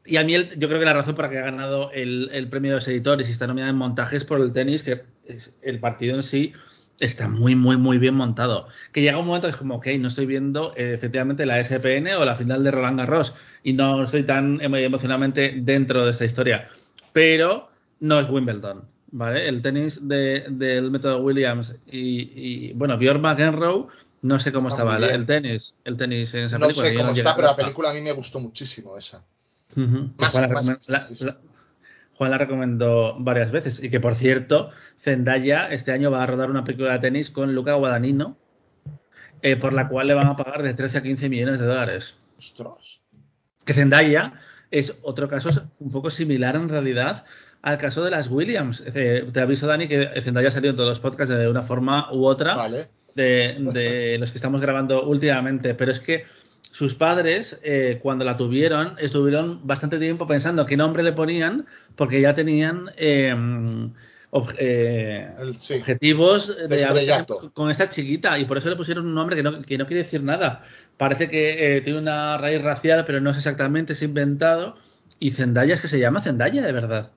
y a mí, el- yo creo que la razón por la que ha ganado el, el premio de los editores y está nominada en montajes por el tenis, que es- el partido en sí está muy, muy, muy bien montado. Que llega un momento que es como, ok, no estoy viendo eh, efectivamente la SPN o la final de Roland Garros y no estoy tan emo- emocionalmente dentro de esta historia. Pero no es Wimbledon, ¿vale? El tenis de- del método Williams y, y, bueno, Björn McEnroe, no sé cómo Está estaba el tenis, el tenis en esa No película. sé cómo está, pero la película a mí me gustó muchísimo esa. Más- Juan, la más- recomen- sí, la- sí, sí. la- Juan la recomendó varias veces. Y que, por cierto, Zendaya este año va a rodar una película de tenis con Luca Guadagnino, eh, por la cual le van a pagar de 13 a 15 millones de dólares. Ostras. Que Zendaya es otro caso un poco similar en realidad al caso de las Williams. Eh, te aviso, Dani, que Zendaya salió en todos los podcasts de una forma u otra Vale. de, de los que estamos grabando últimamente, pero es que sus padres, eh, cuando la tuvieron, estuvieron bastante tiempo pensando qué nombre le ponían, porque ya tenían eh, ob- eh, sí. objetivos de, De con esta chiquita, y por eso le pusieron un nombre que no, que no quiere decir nada. Parece que eh, tiene una raíz racial, pero no es exactamente, es inventado. Y Zendaya es que se llama Zendaya de verdad.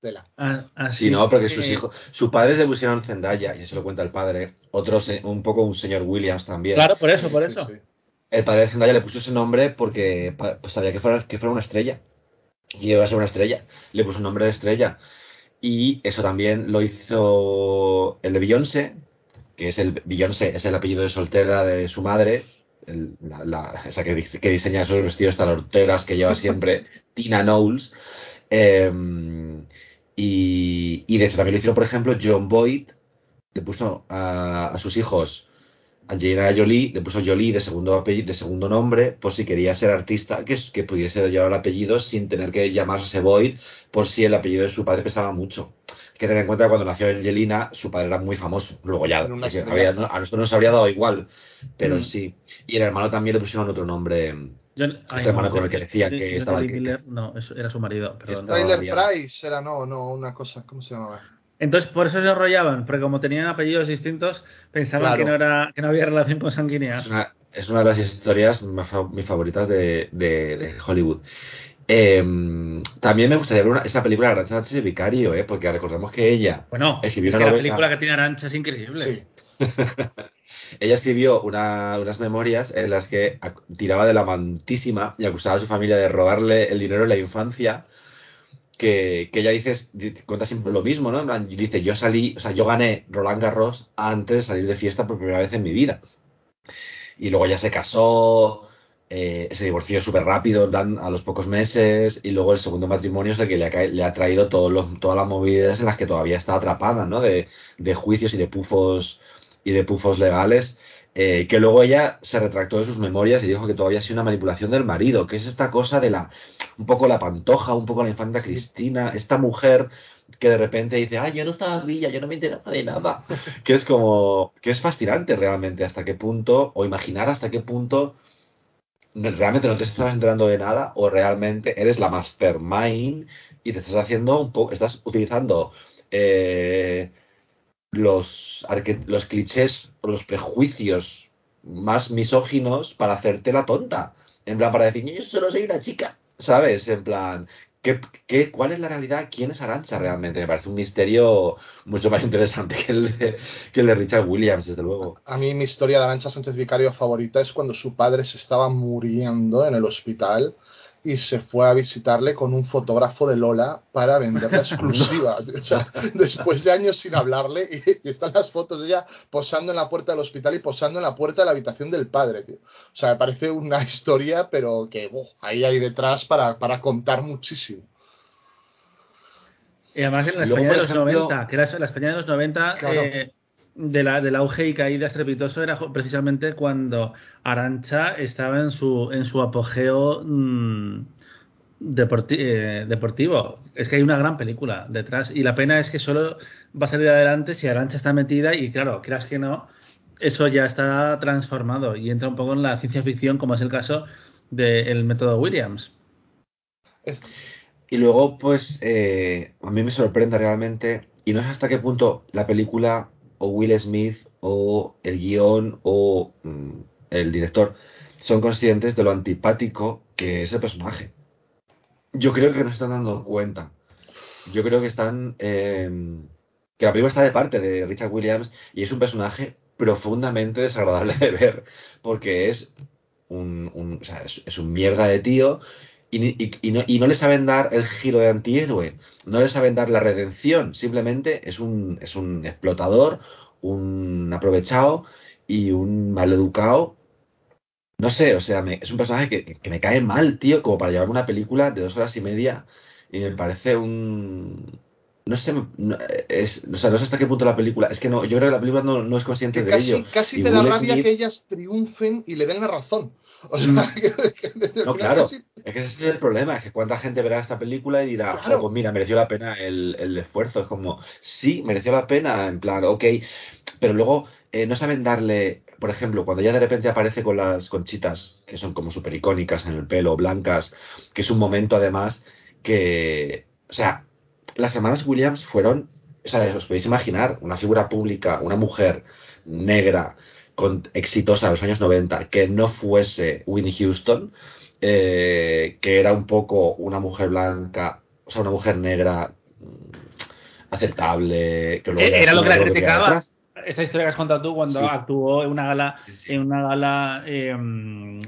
Tela. Ah, así Sí, no, porque sus que- hijos, sus padres le pusieron Zendaya, y eso lo cuenta el padre. Otro, se- un poco un señor Williams también. Claro, por eso, por sí, eso. sí. El padre de Zendaya le puso ese nombre porque pues sabía que fuera, que fuera una estrella. Y iba a ser una estrella. Le puso un nombre de estrella. Y eso también lo hizo el de Beyoncé, que es el Beyoncé, es el apellido de soltera de su madre. el- la, la- esa que, diseña esos vestidos tan horteras que lleva siempre, Tina Knowles. Eh, y, y de eso también lo hicieron, por ejemplo, John Boyd, le puso a, a sus hijos Angelina Jolie, le puso Jolie de segundo apellido, de segundo nombre, por si quería ser artista, que, que pudiese llevar el apellido sin tener que llamarse Boyd, por si el apellido de su padre pesaba mucho. Hay que tener en cuenta que cuando nació Angelina, su padre era muy famoso. Luego ya, había- a nosotros nos habría dado igual, pero Mm. sí. Y el hermano también le pusieron otro nombre. Yo- Este hermano con el que decía que estaba- Miller, no, era su marido. perdón. No, Tyler Price era, no, no, una cosa, ¿cómo se llamaba? Entonces, por eso se enrollaban, porque como tenían apellidos distintos, pensaban Claro. que no era que no había relación consanguínea. Es una, es una de las historias más mis favoritas de, de- de Hollywood. Eh, también me gustaría ver una- esa película de Arancha de Vicario, eh, porque recordemos que ella Bueno, es que una la película que tiene Arancha es increíble. Sí. ella escribió una- unas memorias en las que tiraba de la mantísima y acusaba a su familia de robarle el dinero en la infancia. Que, que ella dice, di- cuenta siempre lo mismo, ¿no? Dice, yo salí, o sea, yo gané Roland Garros antes de salir de fiesta por primera vez en mi vida. Y luego ya se casó, eh, se divorció súper rápido, plan, a los pocos meses, y luego el segundo matrimonio es el que le ha, le ha traído los, todas las movidas en las que todavía está atrapada, ¿no? De, de juicios y de pufos y de pufos legales, eh, que luego ella se retractó de sus memorias y dijo que todavía ha sido una manipulación del marido, que es esta cosa de la, un poco la pantoja, un poco la infanta Cristina, esta mujer que de repente dice, ay, yo no estaba villa, yo no me enteraba de nada, que es como, que es fascinante realmente hasta qué punto, o imaginar hasta qué punto realmente no te estás enterando de nada o realmente eres la mastermind y te estás haciendo un poco, estás utilizando eh, los, los clichés o los prejuicios más misóginos para hacerte la tonta. En plan, para decir, yo solo soy una chica, ¿sabes? En plan, ¿qué, qué, cuál es la realidad? ¿Quién es Arancha realmente? Me parece un misterio mucho más interesante que el de, que el de Richard Williams, desde luego. A mí mi historia de Arancha Sánchez Vicario favorita es cuando su padre se estaba muriendo en el hospital y se fue a visitarle con un fotógrafo de Lola para vender la exclusiva. O sea, después de años sin hablarle y, y están las fotos de ella posando en la puerta del hospital y posando en la puerta de la habitación del padre, tío. O sea, me parece una historia, pero que ahí hay detrás para, para contar muchísimo. Y además en la luego, España de los ejemplo- 90, que era la España de los 90, Claro. eh, de la, del auge y caída estrepitoso era precisamente cuando Arancha estaba en su, en su apogeo mm, eh, deportivo. Es que hay una gran película detrás y la pena es que solo va a salir adelante si Arancha está metida y claro, creas que no, eso ya está transformado y entra un poco en la ciencia ficción como es el caso del método Williams. Y luego, pues, eh, a mí me sorprende realmente, y no sé hasta qué punto la película, o Will Smith, o el guion, o mm, el director, son conscientes de lo antipático que es el personaje. Yo creo que no se están dando cuenta. Yo creo que están. eh, que la película está de parte de Richard Williams y es un personaje profundamente desagradable de ver, porque es un, es un mierda de tío y, no, y no le saben dar el giro de antihéroe, no le saben dar la redención, simplemente es un, es un explotador, un aprovechado y un maleducado. No sé, o sea, me- es un personaje que, que me cae mal, tío, como para llevarme una película de dos horas y media y me parece un... No sé, no, es, o sea, no sé hasta qué punto la película. Es que no, yo creo que la película no, no es consciente que de casi, ello. casi Y te da rabia Smith- que ellas triunfen y le den la razón. O sea, Mm. que- que No, claro. casi- Es que ese es el problema, es que cuánta gente verá esta película y dirá, Claro. "Joder, pues mira, mereció la pena el, el esfuerzo. Es como, sí, mereció la pena, en plan, ok, pero luego eh, no saben darle, por ejemplo, cuando ella de repente aparece con las conchitas, que son como súper icónicas en el pelo, blancas, que es un momento además que, o sea, las hermanas Williams fueron, o sea, os podéis imaginar, una figura pública, una mujer negra, con, exitosa en los años 90, que no fuese Winnie Houston, eh, que era un poco una mujer blanca, o sea, una mujer negra mm, aceptable. Que luego ya Eh, Era lo que la criticaba. Esta historia que has contado tú cuando Sí. actuó en una gala, en una gala eh,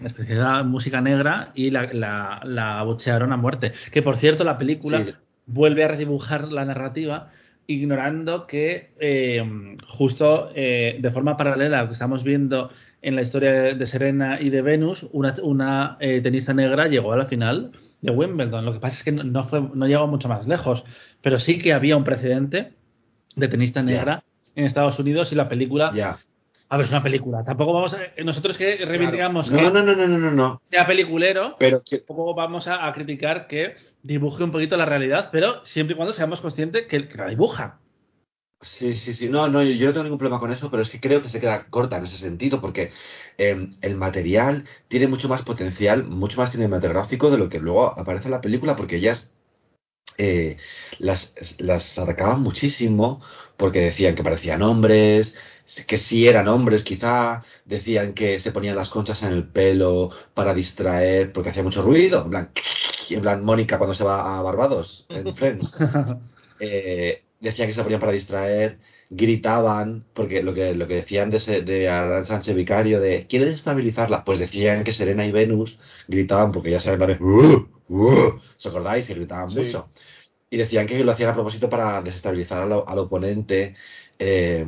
especializada en música negra y la, la, la abuchearon a muerte. Que por cierto, la película Sí. Vuelve a redibujar la narrativa ignorando que eh, justo eh, de forma paralela a lo que estamos viendo en la historia de Serena y de Venus, una, una eh, tenista negra llegó a la final de Wimbledon. Lo que pasa es que no, no fue, no llegó mucho más lejos, pero sí que había un precedente de tenista negra en Estados Unidos y la película. A ver, es una película. Tampoco vamos a. Nosotros que reivindicamos No, que no, no, no, no, no, no. sea peliculero, Pero que, tampoco vamos a, a criticar que dibuje un poquito la realidad, pero siempre y cuando seamos conscientes que, que la dibuja. Sí, sí, sí. No, no, yo, yo no tengo ningún problema con eso, pero es que creo que se queda corta en ese sentido, porque eh, el material tiene mucho más potencial, mucho más cinematográfico de lo que luego aparece en la película, porque ellas eh, las, las atacaban muchísimo, porque decían que parecían hombres, que sí eran hombres quizá, decían que se ponían las conchas en el pelo para distraer, porque hacía mucho ruido, en plan, en plan Mónica cuando se va a Barbados, en Friends. Eh, decían que se ponían para distraer, gritaban, porque lo que, lo que decían de, ese- de Aran Sánchez Vicario, de ¿quieres estabilizarla? Pues decían que Serena y Venus gritaban, porque ya saben, ¿vale? "Uh, uh", ¿os acordáis? Que gritaban Sí. mucho. Y decían que lo hacían a propósito para desestabilizar al, al oponente. eh,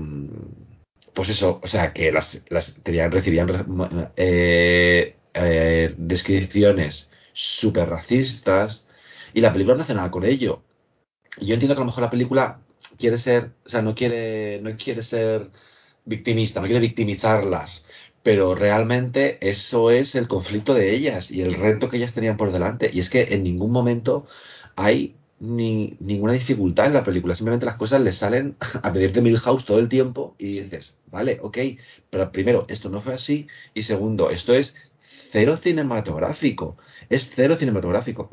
pues eso, o sea, que las, las tenían, recibían eh, eh, descripciones súper racistas y la película no hace nada con ello. Y yo entiendo que a lo mejor la película quiere ser, o sea, no quiere, no quiere ser victimista, no quiere victimizarlas, pero realmente eso es el conflicto de ellas y el reto que ellas tenían por delante. Y es que en ningún momento hay ni, ninguna dificultad en la película, simplemente las cosas le salen a pedir de Milhouse todo el tiempo y dices, vale, ok, pero primero, esto no fue así y segundo, esto es cero cinematográfico, es cero cinematográfico.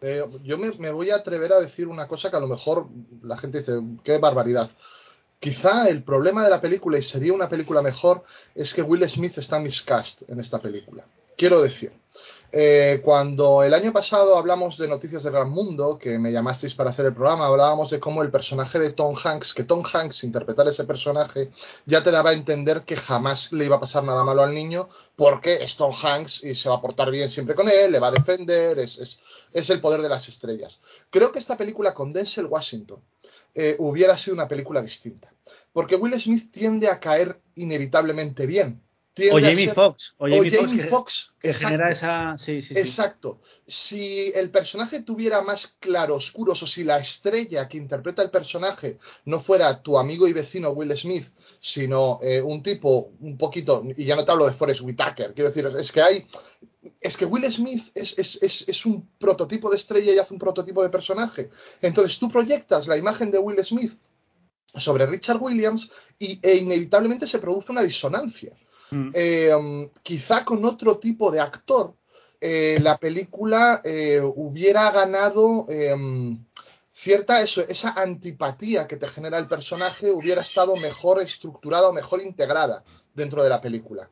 Eh, yo me, me voy a atrever a decir una cosa que a lo mejor la gente dice, qué barbaridad. Quizá el problema de la película, y sería una película mejor, es que Will Smith está miscast en esta película. Quiero decir, eh, cuando el año pasado hablamos de Noticias del Gran Mundo, que me llamasteis para hacer el programa, hablábamos de cómo el personaje de Tom Hanks, que Tom Hanks interpretar ese personaje, ya te daba a entender que jamás le iba a pasar nada malo al niño, porque es Tom Hanks y se va a portar bien siempre con él, le va a defender, es, el poder de las estrellas. Creo que esta película con Denzel Washington eh, hubiera sido una película distinta. Porque Will Smith tiende a caer inevitablemente bien. O Jamie ser- Foxx. O o Jamie, Jamie que, genera esa. Sí, sí, sí. Exacto. Si el personaje tuviera más claroscuros o si la estrella que interpreta el personaje no fuera tu amigo y vecino Will Smith, sino eh, un tipo un poquito, y ya no te hablo de Forrest Whitaker, quiero decir, es que hay, es que Will Smith es, es, es, es un prototipo de estrella y hace un prototipo de personaje. Entonces tú proyectas la imagen de Will Smith sobre Richard Williams y, e inevitablemente se produce una disonancia Mm. eh, um, quizá con otro tipo de actor, eh, la película eh, hubiera ganado um, cierta eso, esa antipatía que te genera el personaje, hubiera estado mejor estructurada o mejor integrada dentro de la película.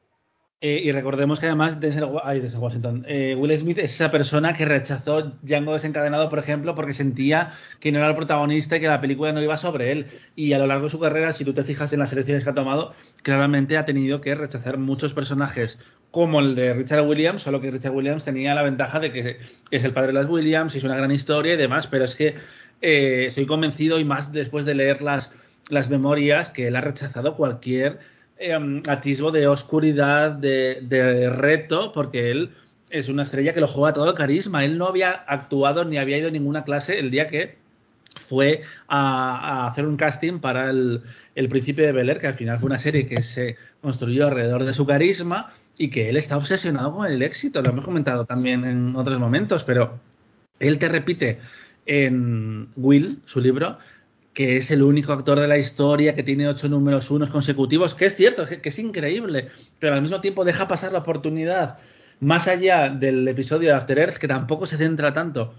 Eh, y recordemos que además Denzel, ay, Denzel Washington, eh, Will Smith es esa persona que rechazó Django desencadenado, por ejemplo, porque sentía que no era el protagonista y que la película no iba sobre él. Y a lo largo de su carrera, si tú te fijas en las elecciones que ha tomado, claramente ha tenido que rechazar muchos personajes como el de Richard Williams, solo que Richard Williams tenía la ventaja de que es el padre de las Williams, y es una gran historia y demás, pero es que eh, estoy convencido y más después de leer las, las memorias que él ha rechazado cualquier eh, atisbo de oscuridad, de, reto, porque él es una estrella que lo juega todo el carisma. Él no había actuado ni había ido a ninguna clase el día que fue a, a hacer un casting para el, el Príncipe de Bel Air, que al final fue una serie que se construyó alrededor de su carisma y que él está obsesionado con el éxito. Lo hemos comentado también en otros momentos, pero él te repite en Will, su libro, que es el único actor de la historia que tiene ocho números unos consecutivos, que es cierto, que, es increíble, pero al mismo tiempo deja pasar la oportunidad más allá del episodio de After Earth, que tampoco se centra tanto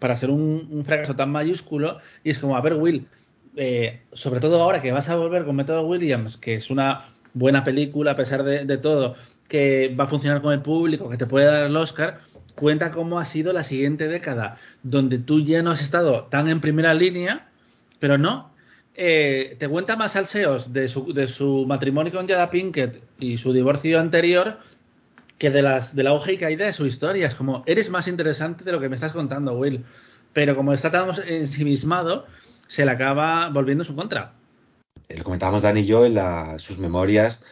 para ser un, fracaso tan mayúsculo, y es como, a ver, Will, eh, sobre todo ahora que vas a volver con Método Williams, que es una buena película a pesar de todo, que va a funcionar con el público, que te puede dar el Oscar, cuenta cómo ha sido la siguiente década, donde tú ya no has estado tan en primera línea, pero no. Eh, te cuenta más salseos de su, de su matrimonio con Jada Pinkett y su divorcio anterior que de las de la hoja y caída de su historia. Es como, eres más interesante de lo que me estás contando, Will. Pero como está tan ensimismado, se le acaba volviendo en su contra. Lo comentábamos Dani y yo en la- sus memorias.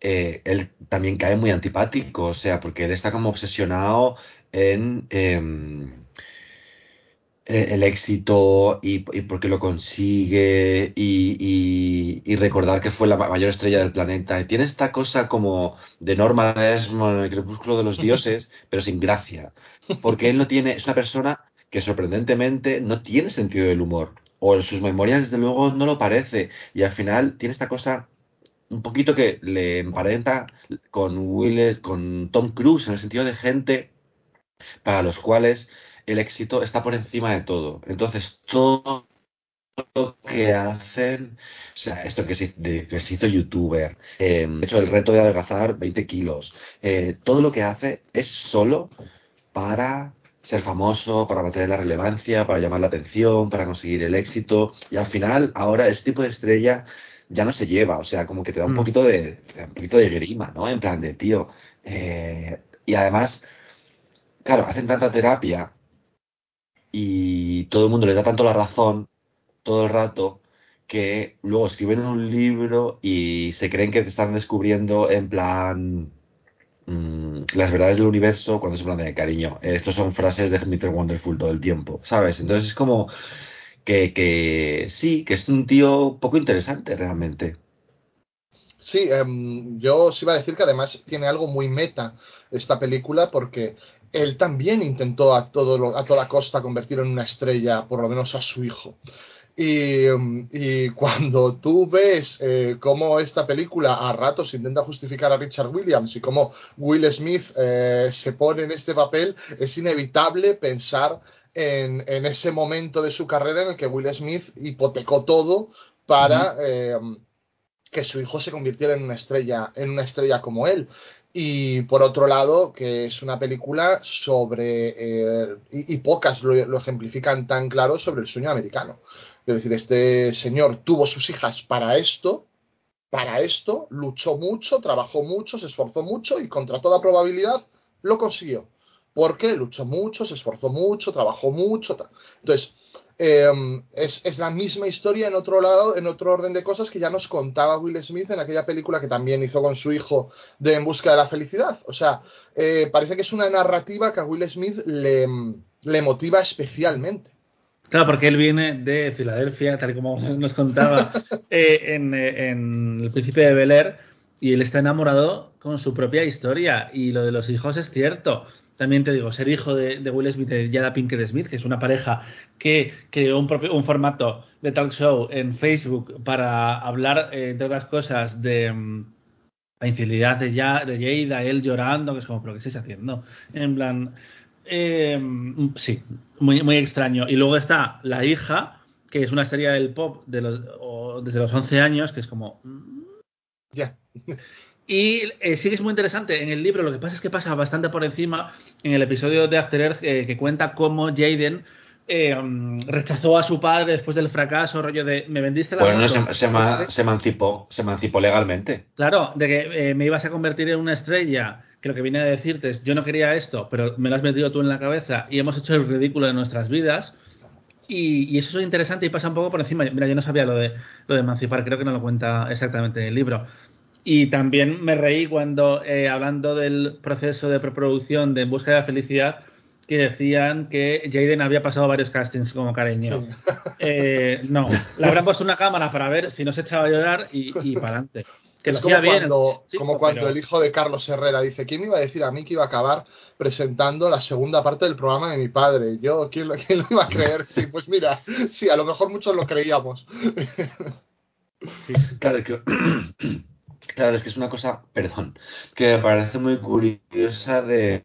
eh, él también cae muy antipático, o sea, porque él está como obsesionado en em, eh, el éxito y, y porque lo consigue y, y- y recordar que fue la ma- mayor estrella del planeta. Y tiene esta cosa como de Norma Desmond en el crepúsculo de los dioses, pero sin gracia. Porque él no tiene, es una persona que sorprendentemente no tiene sentido del humor. O en sus memorias, desde luego, no lo parece. Y al final tiene esta cosa un poquito que le emparenta con Will, con Tom Cruise, en el sentido de gente para los cuales el éxito está por encima de todo. Entonces, todo lo que hacen, o sea, esto que se, de- que se hizo youtuber, eh, de hecho, el reto de adelgazar 20 kilos, eh, todo lo que hace es solo para ser famoso, para mantener la relevancia, para llamar la atención, para conseguir el éxito. Y al final, ahora ese tipo de estrella ya no se lleva, o sea, como que te da un Mm. poquito de un poquito de grima, ¿no? En plan de, tío, eh, y además, claro, hacen tanta terapia y todo el mundo les da tanto la razón todo el rato que luego escriben un libro y se creen que te están descubriendo en plan mm, las verdades del universo cuando se plan de cariño. Estos son frases de Mr. Wonderful todo el tiempo, ¿sabes? Entonces es como que, que sí, que es un tío poco interesante realmente. Sí, em, yo os iba a decir que además tiene algo muy meta esta película porque él también intentó a, todo lo- a toda costa convertir en una estrella, por lo menos a su hijo. Y, y cuando tú ves eh, cómo esta película a ratos intenta justificar a Richard Williams y cómo Will Smith eh, se pone en este papel, es inevitable pensar en, en ese momento de su carrera en el que Will Smith hipotecó todo para... em, que su hijo se convirtiera en una estrella, en una estrella como él. Y por otro lado, que es una película sobre, eh, y, pocas lo, ejemplifican tan claro sobre el sueño americano. Es decir, este señor tuvo sus hijas para esto, para esto, luchó mucho, trabajó mucho, se esforzó mucho y contra toda probabilidad lo consiguió. Porque luchó mucho, se esforzó mucho, trabajó mucho. Entonces, eh, es, es la misma historia en otro lado, en otro orden de cosas que ya nos contaba Will Smith en aquella película que también hizo con su hijo de En busca de la felicidad. O sea, eh, parece que es una narrativa que a Will Smith le, le motiva especialmente. Claro, porque él viene de Filadelfia, tal y como nos contaba eh, en, eh, en El Príncipe de Bel Air, y él está enamorado con su propia historia. Y lo de los hijos es cierto. También te digo, ser hijo de, Will Smith y Jada Pinkett Smith, que es una pareja que creó un, propio, un formato de talk show en Facebook para hablar, eh, entre otras cosas, de mm, la infidelidad de, ya, de Jada, él llorando, que es como, ¿pero qué estáis haciendo? En plan, eh, sí, muy, muy extraño. Y luego está la hija, que es una estrella del pop de los, o desde los 11 años, que es como... mm. Ya. Y eh, sí que es muy interesante en el libro, lo que pasa es que pasa bastante por encima en el episodio de After Earth eh, que cuenta cómo Jaden eh, rechazó a su padre después del fracaso, rollo de me vendiste la Bueno, no, moto". se, se ema- se emancipó, se emancipó legalmente. Claro, de que eh, me ibas a convertir en una estrella, que lo que viene a decirte es, yo no quería esto, pero me lo has metido tú en la cabeza y hemos hecho el ridículo de nuestras vidas. Y, y eso es interesante y pasa un poco por encima. Mira, yo no sabía lo de, lo de emancipar, creo que no lo cuenta exactamente en el libro. Y también me reí cuando, eh, hablando del proceso de preproducción de En Busca de la Felicidad, que decían que Jaden había pasado varios castings como cariño. Eh, no, le habrán puesto una cámara para ver si no se echaba a llorar y, y para adelante. Que es lo como hacía bien. cuando, Sí, como pero- cuando el hijo de Carlos Herrera dice, ¿quién me iba a decir a mí que iba a acabar presentando la segunda parte del programa de mi padre? Yo, ¿quién, lo- quién lo iba a creer? Sí, pues mira, sí, a lo mejor muchos lo creíamos. Claro, es que, claro, es que es una cosa, perdón, que me parece muy curiosa de,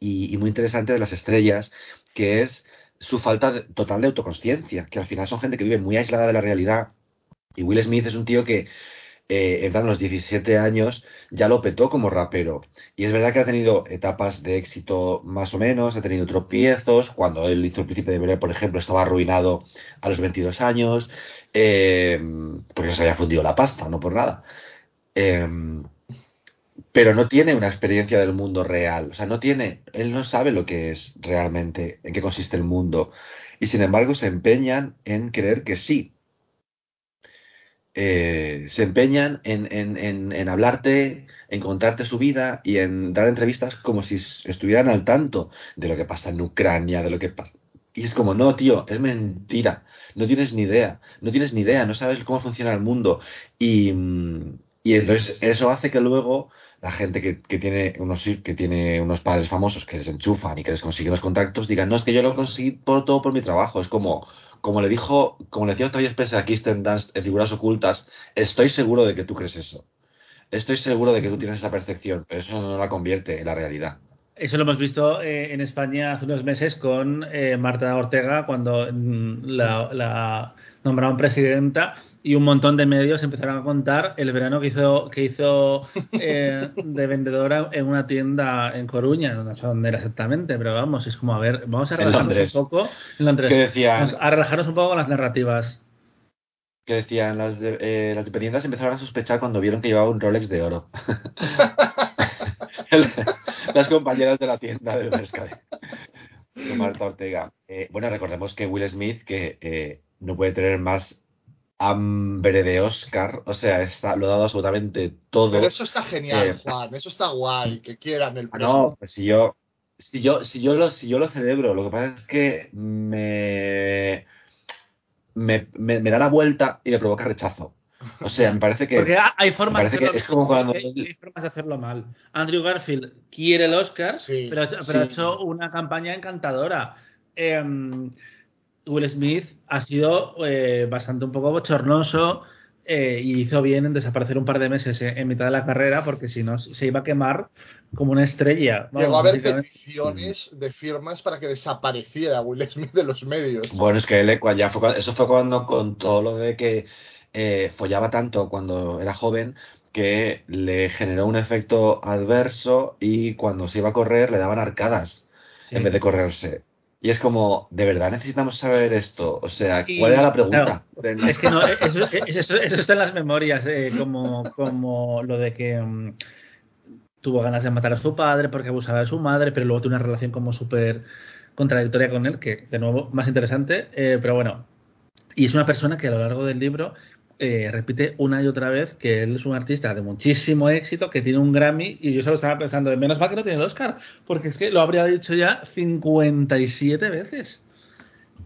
y, muy interesante de las estrellas, que es su falta total de autoconsciencia, que al final son gente que vive muy aislada de la realidad. Y Will Smith es un tío que, eh, en los 17 años ya lo petó como rapero. Y es verdad que ha tenido etapas de éxito más o menos, ha tenido tropiezos. Cuando él hizo El Príncipe de Bel-Air, por ejemplo, estaba arruinado a los 22 años, eh, porque se había fundido la pasta, no por nada. Eh, pero no tiene una experiencia del mundo real. O sea, no tiene, él no sabe lo que es realmente, en qué consiste el mundo. Y sin embargo se empeñan en creer que sí. Eh, se empeñan en, en, en, en hablarte, en contarte su vida y en dar entrevistas como si estuvieran al tanto de lo que pasa en Ucrania, de lo que pasa. Y es como, no, tío, es mentira. No tienes ni idea. No tienes ni idea. No sabes cómo funciona el mundo. Y, y entonces eso hace que luego la gente que, que tiene unos que tiene unos padres famosos que les enchufan y que les consiguen los contactos digan, no, es que yo lo conseguí por, todo por mi trabajo. Es como, como le dijo, como le decía Octavia Spencer a Kirsten Dunst en Figuras Ocultas, estoy seguro de que tú crees eso. Estoy seguro de que tú tienes esa percepción, pero eso no la convierte en la realidad. Eso lo hemos visto eh, en España hace unos meses con eh, Marta Ortega cuando mm, la, la nombraron presidenta y un montón de medios empezaron a contar el verano que hizo que hizo eh, de vendedora en una tienda en Coruña, no sé dónde era exactamente, pero vamos, es como a ver, vamos a relajarnos un poco en Londres, decían- a relajarnos un poco con las narrativas. Que decían, las, de- eh, las dependientes empezaron a sospechar cuando vieron que llevaba un Rolex de oro. las compañeras de la tienda del Mercade. De Marta Ortega. Eh, bueno, recordemos que Will Smith, que eh, no puede tener más hambre de Oscar, o sea, está, lo ha dado absolutamente todo. Pero eso está genial, Eh, Juan. Eso está guay, que quieran el Ah, premio. No, pues si yo, si yo, si yo lo, si yo lo celebro, lo que pasa es que me, me, me, me da la vuelta y me provoca rechazo. O sea, me parece que Porque ha- hay formas de que hacerlo es como cuando- hay- hay formas de hacerlo mal. Andrew Garfield quiere el Oscar, Sí, pero, sí. ha hecho una campaña encantadora. Em, Will Smith ha sido eh, bastante un poco bochornoso eh, y hizo bien en desaparecer un par de meses en, en mitad de la carrera porque si no se iba a quemar como una estrella. Vamos, Llegó a haber peticiones de firmas para que desapareciera Will Smith de los medios. Bueno, es que él, ya fue, eso fue cuando con todo lo de que eh, follaba tanto cuando era joven que le generó un efecto adverso y cuando se iba a correr le daban arcadas Sí. en vez de correrse. Y es como, ¿de verdad necesitamos saber esto? O sea, Y, ¿cuál era la pregunta? Es que no, eso, eso- eso está en las memorias, eh, como, como lo de que mm, tuvo ganas de matar a su padre porque abusaba de su madre, pero luego tuvo una relación como súper contradictoria con él, que de nuevo más interesante, eh, pero bueno. Y es una persona que a lo largo del libro eh, repite una y otra vez que él es un artista de muchísimo éxito, que tiene un Grammy, y yo solo estaba pensando, de menos mal que no tiene el Oscar, porque es que lo habría dicho ya 57 veces.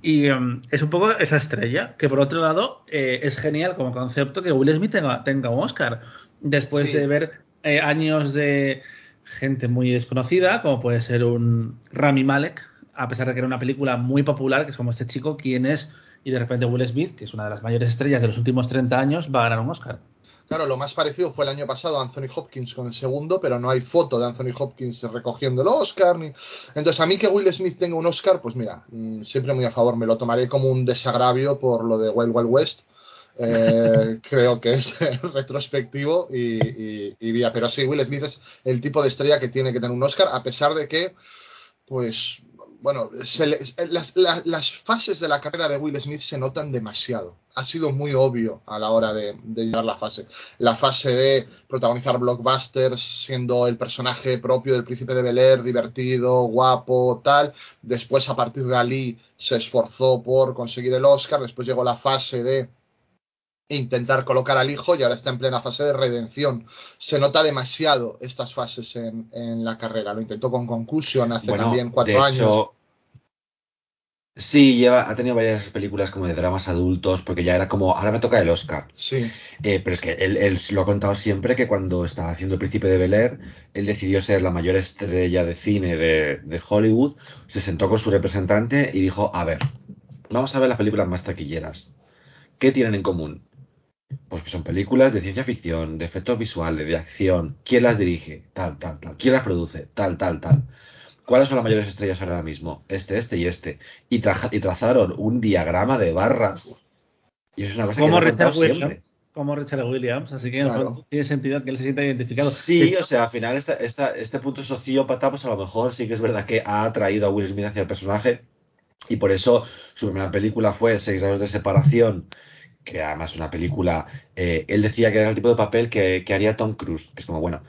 Y em, es un poco esa estrella, que por otro lado eh, es genial como concepto que Will Smith tenga, tenga un Oscar. Después Sí. de ver eh, años de gente muy desconocida, como puede ser un Rami Malek, a pesar de que era una película muy popular, que es como este chico, quién es, y de repente Will Smith, que es una de las mayores estrellas de los últimos 30 años, va a ganar un Oscar. Claro, lo más parecido fue el año pasado Anthony Hopkins con el segundo, pero no hay foto de Anthony Hopkins recogiendo el Oscar. Ni... Entonces, a mí que Will Smith tenga un Oscar, pues mira, mm, siempre muy a favor. Me lo tomaré como un desagravio por lo de Wild Wild West. Eh, creo que es retrospectivo y, y, y vía. Pero sí, Will Smith es el tipo de estrella que tiene que tener un Oscar, a pesar de que, pues, bueno, se le- las, las- las fases de la carrera de Will Smith se notan demasiado. Ha sido muy obvio a la hora de, de llevar la fase. La fase de protagonizar blockbusters, siendo el personaje propio del príncipe de Bel Air, divertido, guapo, tal. Después, a partir de Ali, se esforzó por conseguir el Oscar. Después llegó la fase de intentar colocar al hijo y ahora está en plena fase de redención. Se nota demasiado estas fases en, en la carrera. Lo intentó con Conclusion hace Bueno, también cuatro de años. hecho, sí, lleva, ha tenido varias películas como de dramas adultos, porque ya era como, ahora me toca el Oscar. Sí, Eh, pero es que él, él lo ha contado siempre que cuando estaba haciendo El Príncipe de Bel Air, él decidió ser la mayor estrella de cine de, de Hollywood, se sentó con su representante y dijo, a ver, vamos a ver las películas más taquilleras. ¿Qué tienen en común? Pues que son películas de ciencia ficción, de efectos visuales, de acción. ¿Quién las dirige? Tal, tal, tal. ¿Quién las produce? Tal, tal, tal. ¿Cuáles son las mayores estrellas ahora mismo? Este, este y este. Y, traja- y trazaron un diagrama de barras. Y eso es una cosa Como que Richard contado siempre. Williams. Como Richard Williams, así que Claro. tiene sentido que él se sienta identificado. Sí, o sea, al final esta, esta- este punto sociópata, pues a lo mejor sí que es verdad que ha atraído a Will Smith hacia el personaje y por eso su primera película fue Seis años de separación, que además es una película, eh, él decía que era el tipo de papel que, que haría Tom Cruise, que es como, bueno,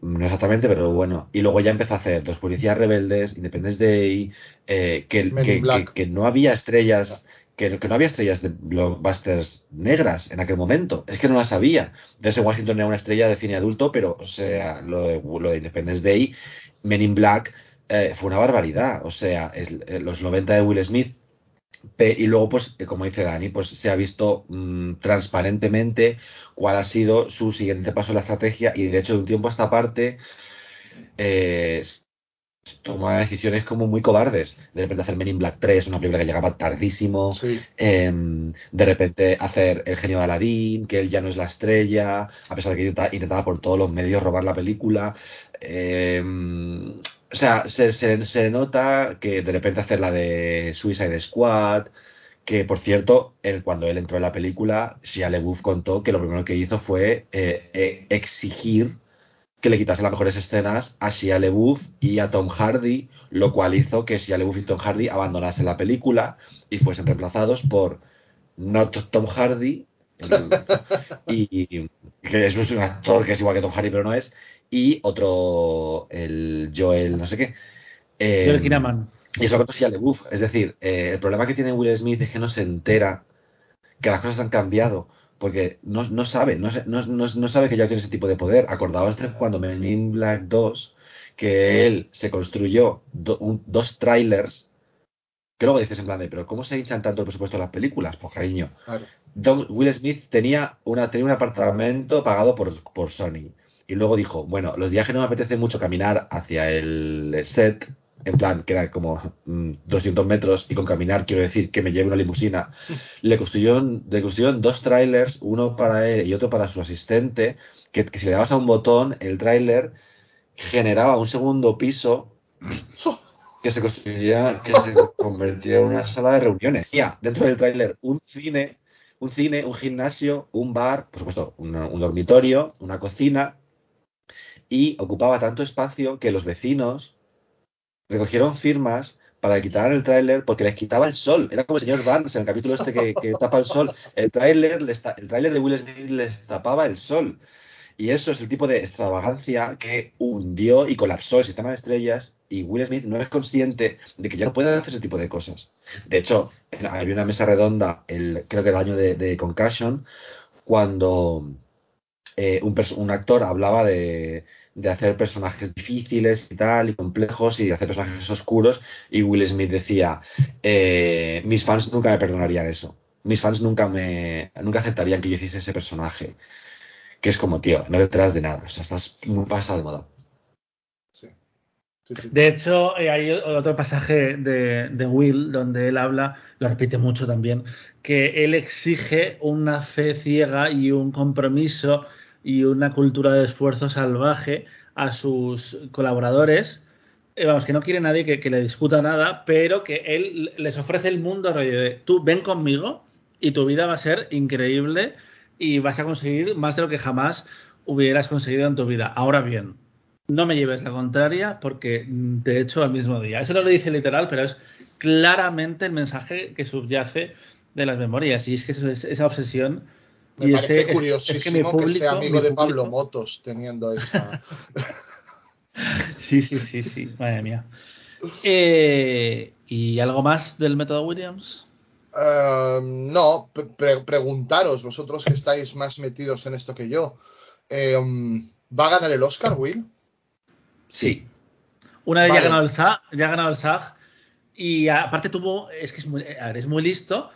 no exactamente, pero bueno. Y luego ya empezó a hacer Los Policías Rebeldes, Independence Day, eh, que, que, que- no había estrellas, que, que no había estrellas de blockbusters negras en aquel momento. Es que no las había. Denzel Washington era una estrella de cine adulto, pero, o sea, lo de, lo de Independence Day, Men in Black, eh, fue una barbaridad. O sea, el- los 90 de Will Smith. Y luego, pues, eh, como dice Dani, pues se ha visto mm, transparentemente cuál ha sido su siguiente paso en la estrategia y de hecho de un tiempo a esta parte eh, toma decisiones como muy cobardes. De repente hacer Men in Black 3, una película que llegaba tardísimo. sí. Em, de repente hacer El genio de Aladín, que él ya no es la estrella, a pesar de que intenta- intentaba por todos los medios robar la película. Em, O sea, se, se, se nota que de repente hacer la de Suicide Squad, que por cierto, él, cuando él entró en la película, Shia LaBeouf contó que lo primero que hizo fue eh, eh, exigir que le quitase las mejores escenas a Shia LaBeouf y a Tom Hardy, lo cual hizo que Shia LaBeouf y Tom Hardy abandonasen la película y fuesen reemplazados por no Tom Hardy, y, y- que es un actor que es igual que Tom Hardy pero no es, y otro, el Joel no sé qué. Eh, Joel Kinnaman. y eso lo contó Shia LaBeouf. Es decir, eh, el problema que tiene Will Smith es que no se entera que las cosas han cambiado. Porque no, no sabe, no, se- no, no- no sabe que ya tiene ese tipo de poder. Acordaos de cuando Men in Black 2, que él se construyó do- un- dos trailers, que luego dices en plan de, pero ¿cómo se hinchan tanto el presupuesto de las películas? Pues cariño, Claro. Don- Will Smith tenía, una, tenía un apartamento pagado por, por Sony. Y luego dijo, bueno, los días no me apetece mucho caminar hacia el set, en plan, que era como mm, 200 metros, y con caminar quiero decir que me lleve una limusina, le construyeron, le construyeron dos trailers, uno para él y otro para su asistente, que, si le dabas a un botón, el trailer generaba un segundo piso que se construía, que se convertía en una sala de reuniones. Ya, dentro del tráiler, un cine, un cine, un gimnasio, un bar, por supuesto, un dormitorio, una cocina, y ocupaba tanto espacio que los vecinos recogieron firmas para quitar el tráiler porque les quitaba el sol. Era como el señor Barnes en el capítulo este que, tapa el sol. El tráiler el tráiler de Will Smith les tapaba el sol. Y eso es el tipo de extravagancia que hundió y colapsó el sistema de estrellas y Will Smith no es consciente de que ya no puede hacer ese tipo de cosas. De hecho, había una mesa redonda, el, creo que el año de, de Concussion, cuando eh, un, perso- un actor hablaba de, de hacer personajes difíciles y tal, y complejos, y de hacer personajes oscuros, y Will Smith decía, eh, mis fans nunca me perdonarían eso. Mis fans nunca me nunca aceptarían que yo hiciese ese personaje. Que es como, tío, no detrás de nada. O sea, estás muy pasado de moda. Sí. Sí, sí. De hecho, eh, hay otro pasaje de, de Will donde él habla, lo repite mucho también, que él exige una fe ciega y un compromiso y una cultura de esfuerzo salvaje a sus colaboradores. Eh, vamos, que no quiere nadie que, le discuta nada, pero que él les ofrece el mundo rollo de tú ven conmigo y tu vida va a ser increíble y vas a conseguir más de lo que jamás hubieras conseguido en tu vida. Ahora bien, no me lleves la contraria porque mm, te echo al mismo día. Eso no lo dice literal, pero es claramente el mensaje que subyace de las memorias. Y es que eso es esa obsesión. Me y parece ese- curiosísimo es que, mi público- sea amigo mi de Pablo Motos teniendo esa. Sí, sí, sí, sí, madre mía. Eh, ¿Y algo más del método Williams? Eh, no, pre- pre- preguntaros, vosotros que estáis más metidos en esto que yo. eh, ¿Va a ganar el Oscar, Will? Sí. Una vez ya ha Vale. ganado el SAG, ya ha ganado el SAG y aparte tuvo, es que es muy, es listo,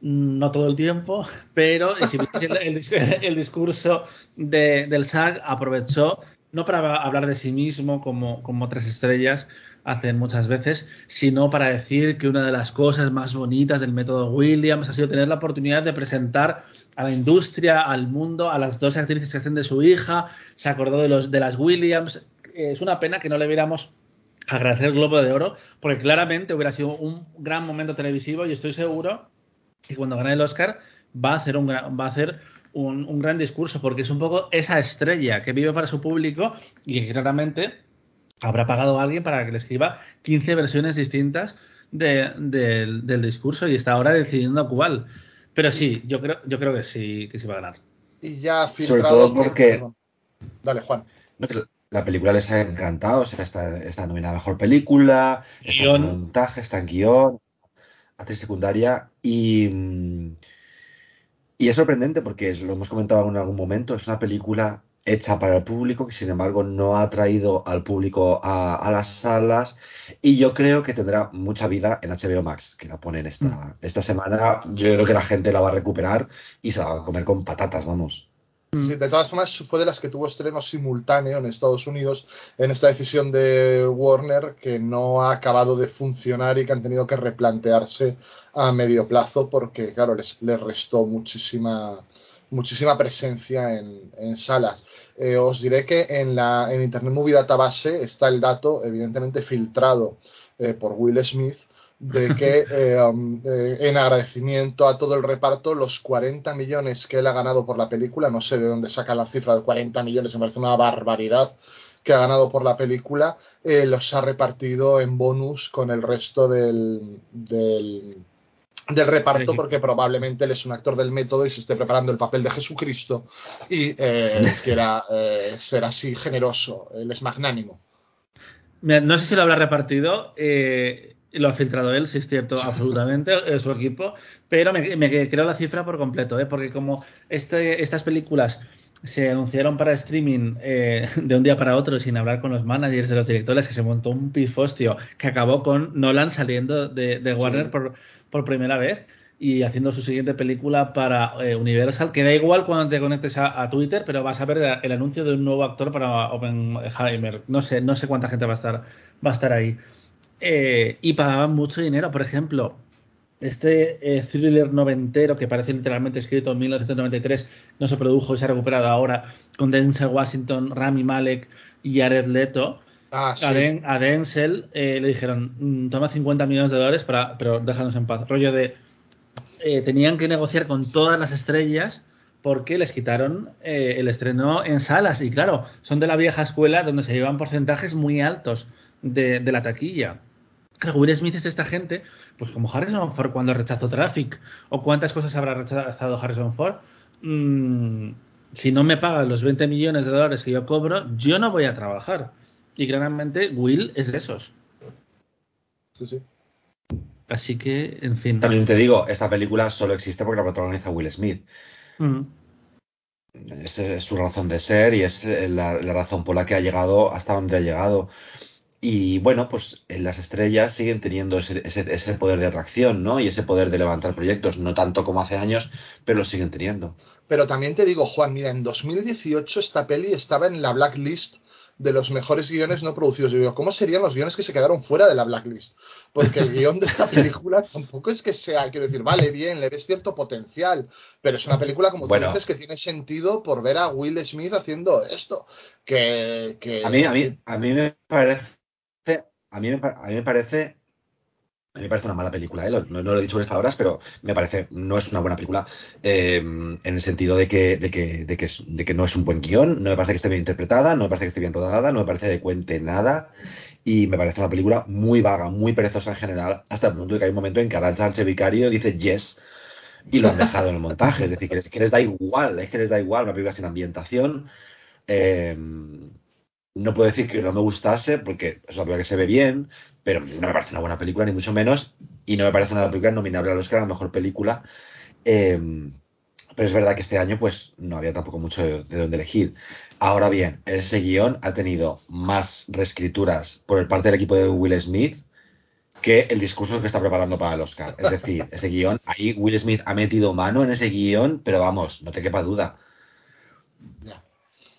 no todo el tiempo, pero el, el dis- el discurso de- del SAG aprovechó no para hablar de sí mismo como, como otras estrellas hacen muchas veces, sino para decir que una de las cosas más bonitas del método Williams ha sido tener la oportunidad de presentar a la industria, al mundo, a las dos actrices que hacen de su hija, se acordó de, los, de las Williams. Es una pena que no le viéramos agradecer el Globo de Oro, porque claramente hubiera sido un gran momento televisivo y estoy seguro que cuando gane el Oscar va a hacer un gran, va a hacer un, un gran discurso, porque es un poco esa estrella que vive para su público y que claramente habrá pagado a alguien para que le escriba 15 versiones distintas de- del- del discurso y está ahora decidiendo cuál. Pero sí, yo creo, yo creo que sí, que sí va a ganar. Y ya Sobre filtrado. todo porque- perdón. Dale, Juan. La película les ha encantado, o sea, está, está nominada a mejor película, está Guión. en montaje, está en guion, actriz secundaria y, mm, y es sorprendente porque lo hemos comentado en algún momento, es una película hecha para el público que sin embargo no ha traído al público a, a las salas y yo creo que tendrá mucha vida en HBO Max, que la ponen esta, esta semana, yo creo que la gente la va a recuperar y se la va a comer con patatas, vamos. Sí, de todas formas, fue de las que tuvo estreno simultáneo en Estados Unidos en esta decisión de Warner que no ha acabado de funcionar y que han tenido que replantearse a medio plazo porque, claro, les, les restó muchísima muchísima presencia en, en salas. Eh, os diré que en, la, en Internet Movie Database está el dato, evidentemente filtrado eh, por Will Smith, de que eh, um, eh, en agradecimiento a todo el reparto, los 40 millones que él ha ganado por la película, no sé de dónde saca la cifra de 40 millones, me parece una barbaridad que ha ganado por la película, eh, los ha repartido en bonus con el resto del, del, del reparto, porque probablemente él es un actor del método y se esté preparando el papel de Jesucristo y quiera ser así generoso, él es magnánimo. No sé si lo habrá repartido, eh, lo ha filtrado él, si es cierto, absolutamente, su equipo, pero me, me creo la cifra por completo, ¿eh? porque como este, estas películas se anunciaron para streaming eh, de un día para otro sin hablar con los managers de los directores, que se montó un pifostio que acabó con Nolan saliendo de, de Warner Sí. por, por primera vez y haciendo su siguiente película para eh, Universal, que da igual cuando te conectes a, a Twitter, pero vas a ver el, el anuncio de un nuevo actor para Oppenheimer. No sé, no sé cuánta gente va a estar, va a estar ahí. Eh, y pagaban mucho dinero. Por ejemplo, este eh, thriller noventero que parece literalmente escrito en 1993 no se produjo y se ha recuperado ahora con Denzel Washington, Rami Malek y Jared Leto. Ah, sí. A, Den- a Denzel eh, le dijeron, "Mm, toma 50 millones de dólares, para, pero déjanos en paz. Rollo de, eh, tenían que negociar con todas las estrellas porque les quitaron eh, el estreno en salas. Y claro, son de la vieja escuela donde se llevan porcentajes muy altos de, de la taquilla. Claro, Will Smith es esta gente, pues como Harrison Ford cuando rechazó Traffic, o cuántas cosas habrá rechazado Harrison Ford. Mm, si no me pagan los 20 millones de dólares que yo cobro, yo no voy a trabajar. Y claramente Will es de esos. Sí, sí. Así que, en fin. También te digo, esta película solo existe porque la protagoniza Will Smith. Mm. Esa es su razón de ser y es la, la razón por la que ha llegado hasta donde ha llegado. Y bueno, pues eh, las estrellas siguen teniendo ese, ese, ese poder de atracción, ¿no? Y ese poder de levantar proyectos, no tanto como hace años, pero lo siguen teniendo. Pero también te digo, Juan, mira, en 2018 esta peli estaba en la blacklist de los mejores guiones no producidos. Yo digo, ¿cómo serían los guiones que se quedaron fuera de la blacklist? Porque el guion de esta película tampoco es que sea, quiero decir, vale, bien, le ves cierto potencial, pero es una película, como Bueno. tú dices, que tiene sentido por ver a Will Smith haciendo esto. Que, que A mí, a mí, a mí me parece, a mí me, a mí me parece, a mí me parece una mala película, ¿eh? No, no lo he dicho con estas palabras, pero me parece, no es una buena película eh, en el sentido de que, de que, de que, de que no es un buen guion, no me parece que esté bien interpretada, no me parece que esté bien rodada, no me parece que cuente nada y me parece una película muy vaga, muy perezosa en general, hasta el punto de que hay un momento en que Arantxa Sánchez Vicario dice yes y lo han dejado en el montaje, es decir, que les, que les da igual, es que les da igual una película sin ambientación. eh, no puedo decir que no me gustase, porque es una película que se ve bien, pero no me parece una buena película, ni mucho menos, y no me parece una película nominable al Oscar a la mejor película. eh, pero es verdad que este año pues no había tampoco mucho de, de dónde elegir. Ahora bien, ese guion ha tenido más reescrituras por el parte del equipo de Will Smith que el discurso que está preparando para el Oscar. Es decir, ese guion, ahí Will Smith ha metido mano en ese guion, pero vamos, no te quepa duda.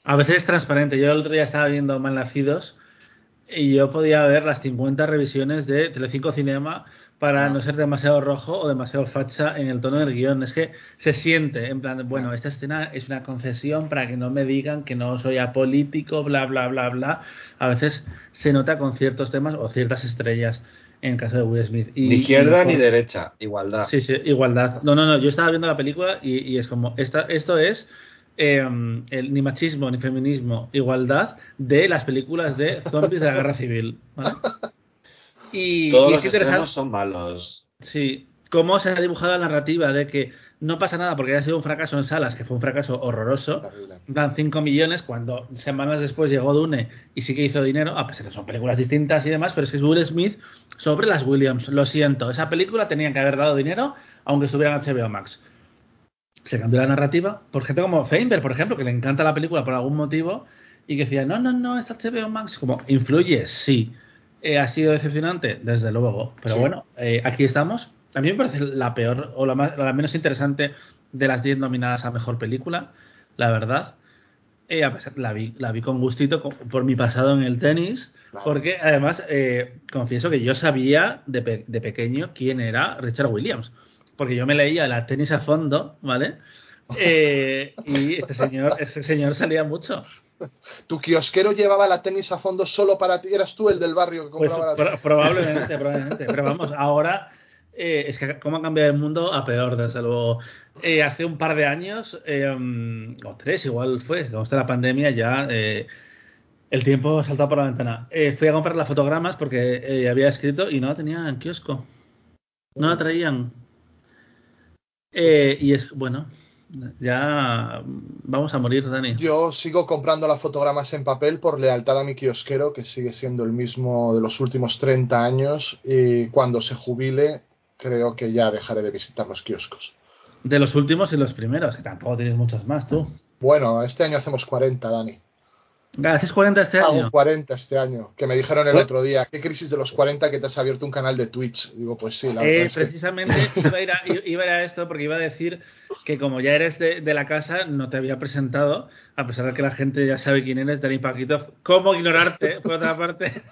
A veces es transparente. Yo el otro día estaba viendo Malnacidos y yo podía ver las 50 revisiones de Telecinco Cinema para no ser demasiado rojo o demasiado facha en el tono del guion. Es que se siente, en plan, bueno, esta escena es una concesión para que no me digan que no soy apolítico, bla, bla, bla, bla. A veces se nota con ciertos temas o ciertas estrellas en el caso de Will Smith. Y, Ni izquierda y- ni derecha, igualdad. Sí, sí, igualdad. No, no, no. Yo estaba viendo la película y, y es como, esta, esto es eh, el, ni machismo ni feminismo, igualdad de las películas de zombies de la guerra civil. ¿vale? Y, Todos y los interesante. son malos. Sí, cómo se ha dibujado la narrativa de que no pasa nada porque haya sido un fracaso en salas, que fue un fracaso horroroso. Dan 5 millones cuando semanas después llegó Dune y sí que hizo dinero, a pesar de que son películas distintas y demás, pero es que es Will Smith sobre las Williams. Lo siento, esa película tenían que haber dado dinero aunque estuviera en HBO Max. Se cambió la narrativa por gente como Feinberg, por ejemplo, que le encanta la película por algún motivo y que decía, no, no, no, es HBO Max. Como, ¿influye? Sí. Eh, ¿Ha sido decepcionante? Desde luego. Pero Sí. bueno, eh, aquí estamos. A mí me parece la peor o la, más, la menos interesante de las 10 nominadas a mejor película, la verdad. Eh, a pesar, la, vi, la vi con gustito con- por mi pasado en el tenis, Claro. porque además eh, confieso que yo sabía de, pe- de pequeño quién era Richard Williams, porque yo me leía la tenis a fondo, ¿vale? Eh, y este señor, este señor salía mucho. ¿Tu kiosquero llevaba la tenis a fondo solo para ti? ¿Eras tú el del barrio que Pues compraba la pro- probablemente, probablemente. Pero vamos, ahora eh, es que cómo ha cambiado el mundo a peor, desde luego. Eh, hace un par de años, mm, o tres igual fue, como está la pandemia, ya el tiempo ha saltado por la ventana. Fui a comprar las fotogramas porque había escrito y no la tenía en kiosco. No la traían. Eh, y es, bueno, ya vamos a morir, Dani. Yo sigo comprando las fotogramas en papel por lealtad a mi kiosquero, que sigue siendo el mismo de los últimos 30 años, y cuando se jubile creo que ya dejaré de visitar los kioscos. De los últimos y los primeros, que tampoco tienes muchos más tú. Bueno, este año hacemos 40, Dani. ¿Haces 40 este Hago año? 40 este año, que me dijeron el Pues- otro día, ¿qué crisis de los 40 que te has abierto un canal de Twitch? Digo, pues sí, la verdad Eh, es que- precisamente iba a, ir a, iba a ir a esto porque iba a decir que como ya eres de, de la casa, no te había presentado, a pesar de que la gente ya sabe quién eres, Dani Paquito. ¿Cómo ignorarte, por otra parte?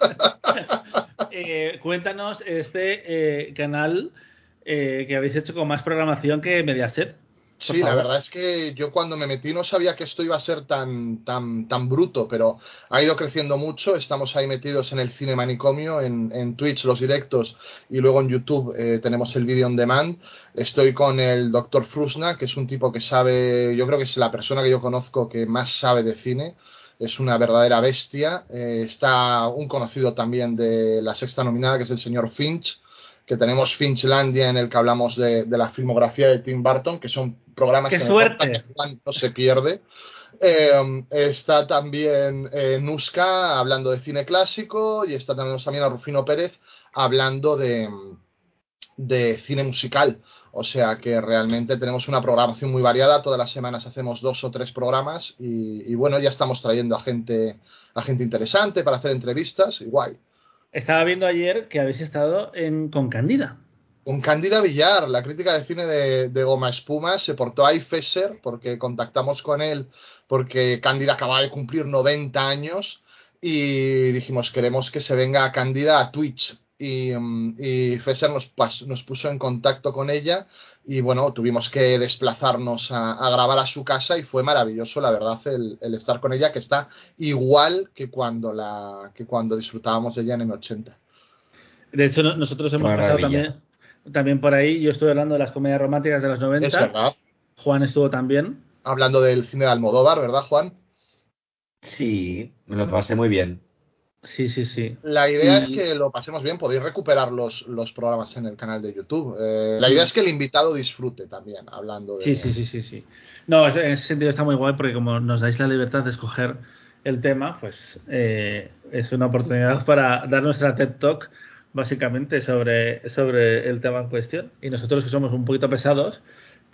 Eh, cuéntanos este eh, canal que habéis hecho con más programación que Mediaset. Sí, la verdad es que yo cuando me metí no sabía que esto iba a ser tan, tan, tan bruto, pero ha ido creciendo mucho. Estamos ahí metidos en el cine manicomio, en, en Twitch los directos y luego en YouTube eh, tenemos el vídeo on demand. Estoy con el doctor Frusna, que es un tipo que sabe, yo creo que es la persona que yo conozco que más sabe de cine. Es una verdadera bestia. Eh, está un conocido también de la sexta nominada, que es el señor Finch que tenemos Finchlandia en el que hablamos de, de la filmografía de Tim Burton, que son programas ¡Qué que suerte! que no se pierde. Eh, está también eh, Nuska hablando de cine clásico y está también, también a Rufino Pérez hablando de, de cine musical. O sea que realmente tenemos una programación muy variada. Todas las semanas hacemos dos o tres programas y, y bueno, ya estamos trayendo a gente, a gente interesante para hacer entrevistas y guay. Estaba viendo ayer que habéis estado en, con Candida. Con Cándida Villar, la crítica de cine de, Goma Espuma, se portó ahí Fesser porque contactamos con él porque Cándida acaba de cumplir 90 años y dijimos queremos que se venga a Cándida a Twitch y, mm, y Fesser nos, nos puso en contacto con ella y bueno, tuvimos que desplazarnos a, a grabar a su casa y fue maravilloso, la verdad, el, el estar con ella que está igual que cuando, la, que cuando disfrutábamos de ella en M80. De hecho, no- nosotros hemos pasado también, también por ahí. Yo estuve hablando de las comedias románticas de los 90. Es verdad. Juan estuvo también. Hablando del cine de Almodóvar, ¿verdad, Juan? Sí, me lo pasé muy bien. Sí, sí, sí. La idea Y- es que lo pasemos bien, podéis recuperar los, los programas en el canal de YouTube. Eh, la idea es que el invitado disfrute también, hablando de... Sí, sí, sí, sí, sí. No, en ese sentido está muy guay porque como nos dais la libertad de escoger el tema, pues eh, es una oportunidad para dar nuestra TED Talk básicamente sobre, sobre el tema en cuestión. Y nosotros que somos un poquito pesados,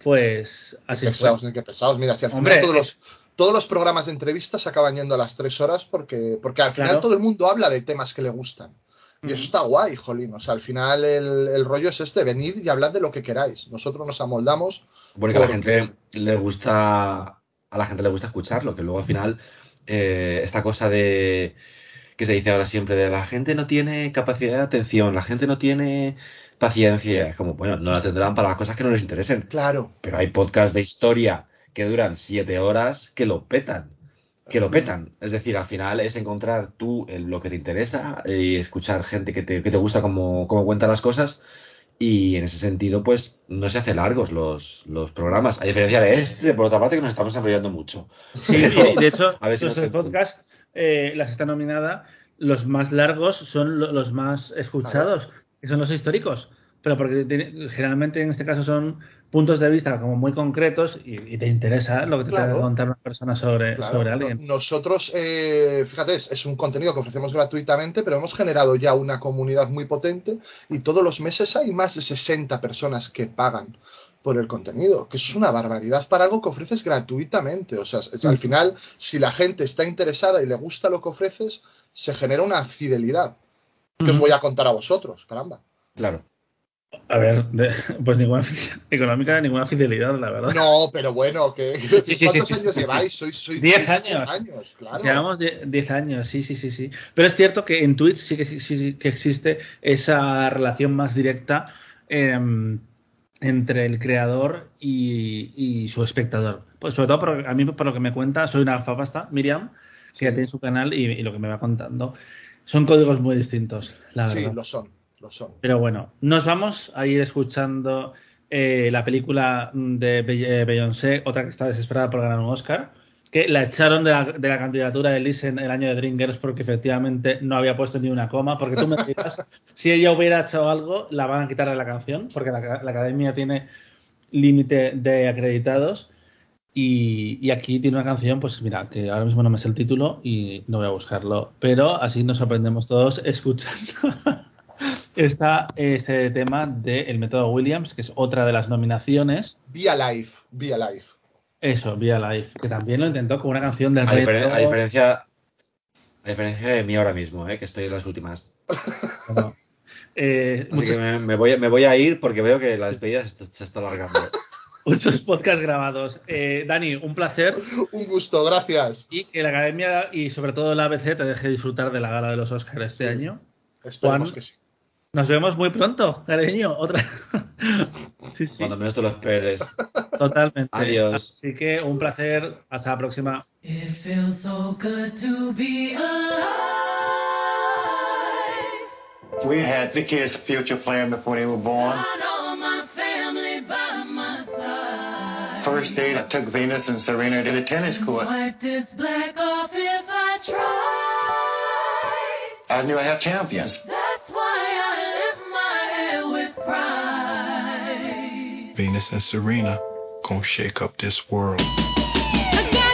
pues así fue. pesados, ni que pesados. Mira, si al Hombre, final todos los, todos los programas de entrevistas acaban yendo a las tres horas porque, porque al final Claro. todo el mundo habla de temas que le gustan. Y eso está guay, jolín. O sea, al final el, el rollo es este, venid y hablad de lo que queráis. Nosotros nos amoldamos. Porque a la Porque- gente le gusta, a la gente le gusta escucharlo, que luego al final eh, esta cosa de que se dice ahora siempre de la gente no tiene capacidad de atención, la gente no tiene paciencia, es como bueno, no la tendrán para las cosas que no les interesen, Claro. pero hay podcasts de historia que duran siete horas que lo petan, que lo petan, es decir, al final es encontrar tú lo que te interesa y escuchar gente que te, que te gusta cómo, cómo cuenta las cosas. Y en ese sentido, pues no se hace largos los, los programas, a diferencia de este, por otra parte, que nos estamos enrollando mucho. Sí, y de hecho, A ver si nuestros nos- podcasts, eh, las está nominada, los más largos son lo- los más escuchados, que son los históricos. Pero porque generalmente en este caso son puntos de vista como muy concretos y, y te interesa lo que te Claro. tenga que contar una persona sobre, Claro, sobre alguien. Nosotros, eh, fíjate, es, es un contenido que ofrecemos gratuitamente, pero hemos generado ya una comunidad muy potente y todos los meses hay más de 60 personas que pagan por el contenido, que es una barbaridad para algo que ofreces gratuitamente. O sea, es- al final, si la gente está interesada y le gusta lo que ofreces, se genera una fidelidad. Que os voy a contar a vosotros, caramba. Claro. A ver, de- pues ninguna económica, ninguna fidelidad, la verdad. No, pero bueno, que, Sí, sí, ¿cuántos sí, años lleváis? Sois, sois Diez sois años. años, claro. Llevamos die- 10 años, sí, sí, sí, sí. Pero es cierto que en Twitch sí que, sí que existe esa relación más directa em, entre el creador y, y su espectador. Pues sobre todo, por, a mí, por lo que me cuenta, soy una gafapasta, Miriam, que ya tiene su canal y, y lo que me va contando. Son códigos muy distintos, la verdad. Sí, lo son, lo son. Pero bueno, nos vamos a ir escuchando eh, la película de eh, Beyoncé, otra que está desesperada por ganar un Oscar, que la echaron de la, de la candidatura de Listen el año de Dreamgirls porque efectivamente no había puesto ni una coma, porque tú me dirás, si ella hubiera hecho algo, la van a quitar de la canción, porque la, la academia tiene límite de acreditados. Y, y aquí tiene una canción, pues mira, que ahora mismo no me sé el título y no voy a buscarlo, pero así nos aprendemos todos escuchando está este tema de El método Williams, que es otra de las nominaciones. Be Alive, Be Alive. Eso, Via Live, que también lo intentó con una canción del A, diferen- a diferencia, a diferencia de mí ahora mismo, ¿eh? que estoy en las últimas. Bueno, eh, Así que me, me voy, a- me voy a ir porque veo que la despedida se está, se está alargando. muchos podcasts grabados. Eh, Dani, un placer Un gusto, gracias. y que la academia y sobre todo la ABC te deje disfrutar de la gala de los Oscars este año. Esperemos Juan. que sí. Nos vemos muy pronto, cariño. Otra. sí, sí, Cuando menos te lo esperes. totalmente. Adiós. Así que un placer. Hasta la próxima. It feels so good to be alive. We had Vicky as a future plan before they were born. Got all my family by my side. First date, I took Venus and Serena to the tennis court. Wipe this black off if I try. I knew I had champions. Venus and Serena gonna shake up this world. Got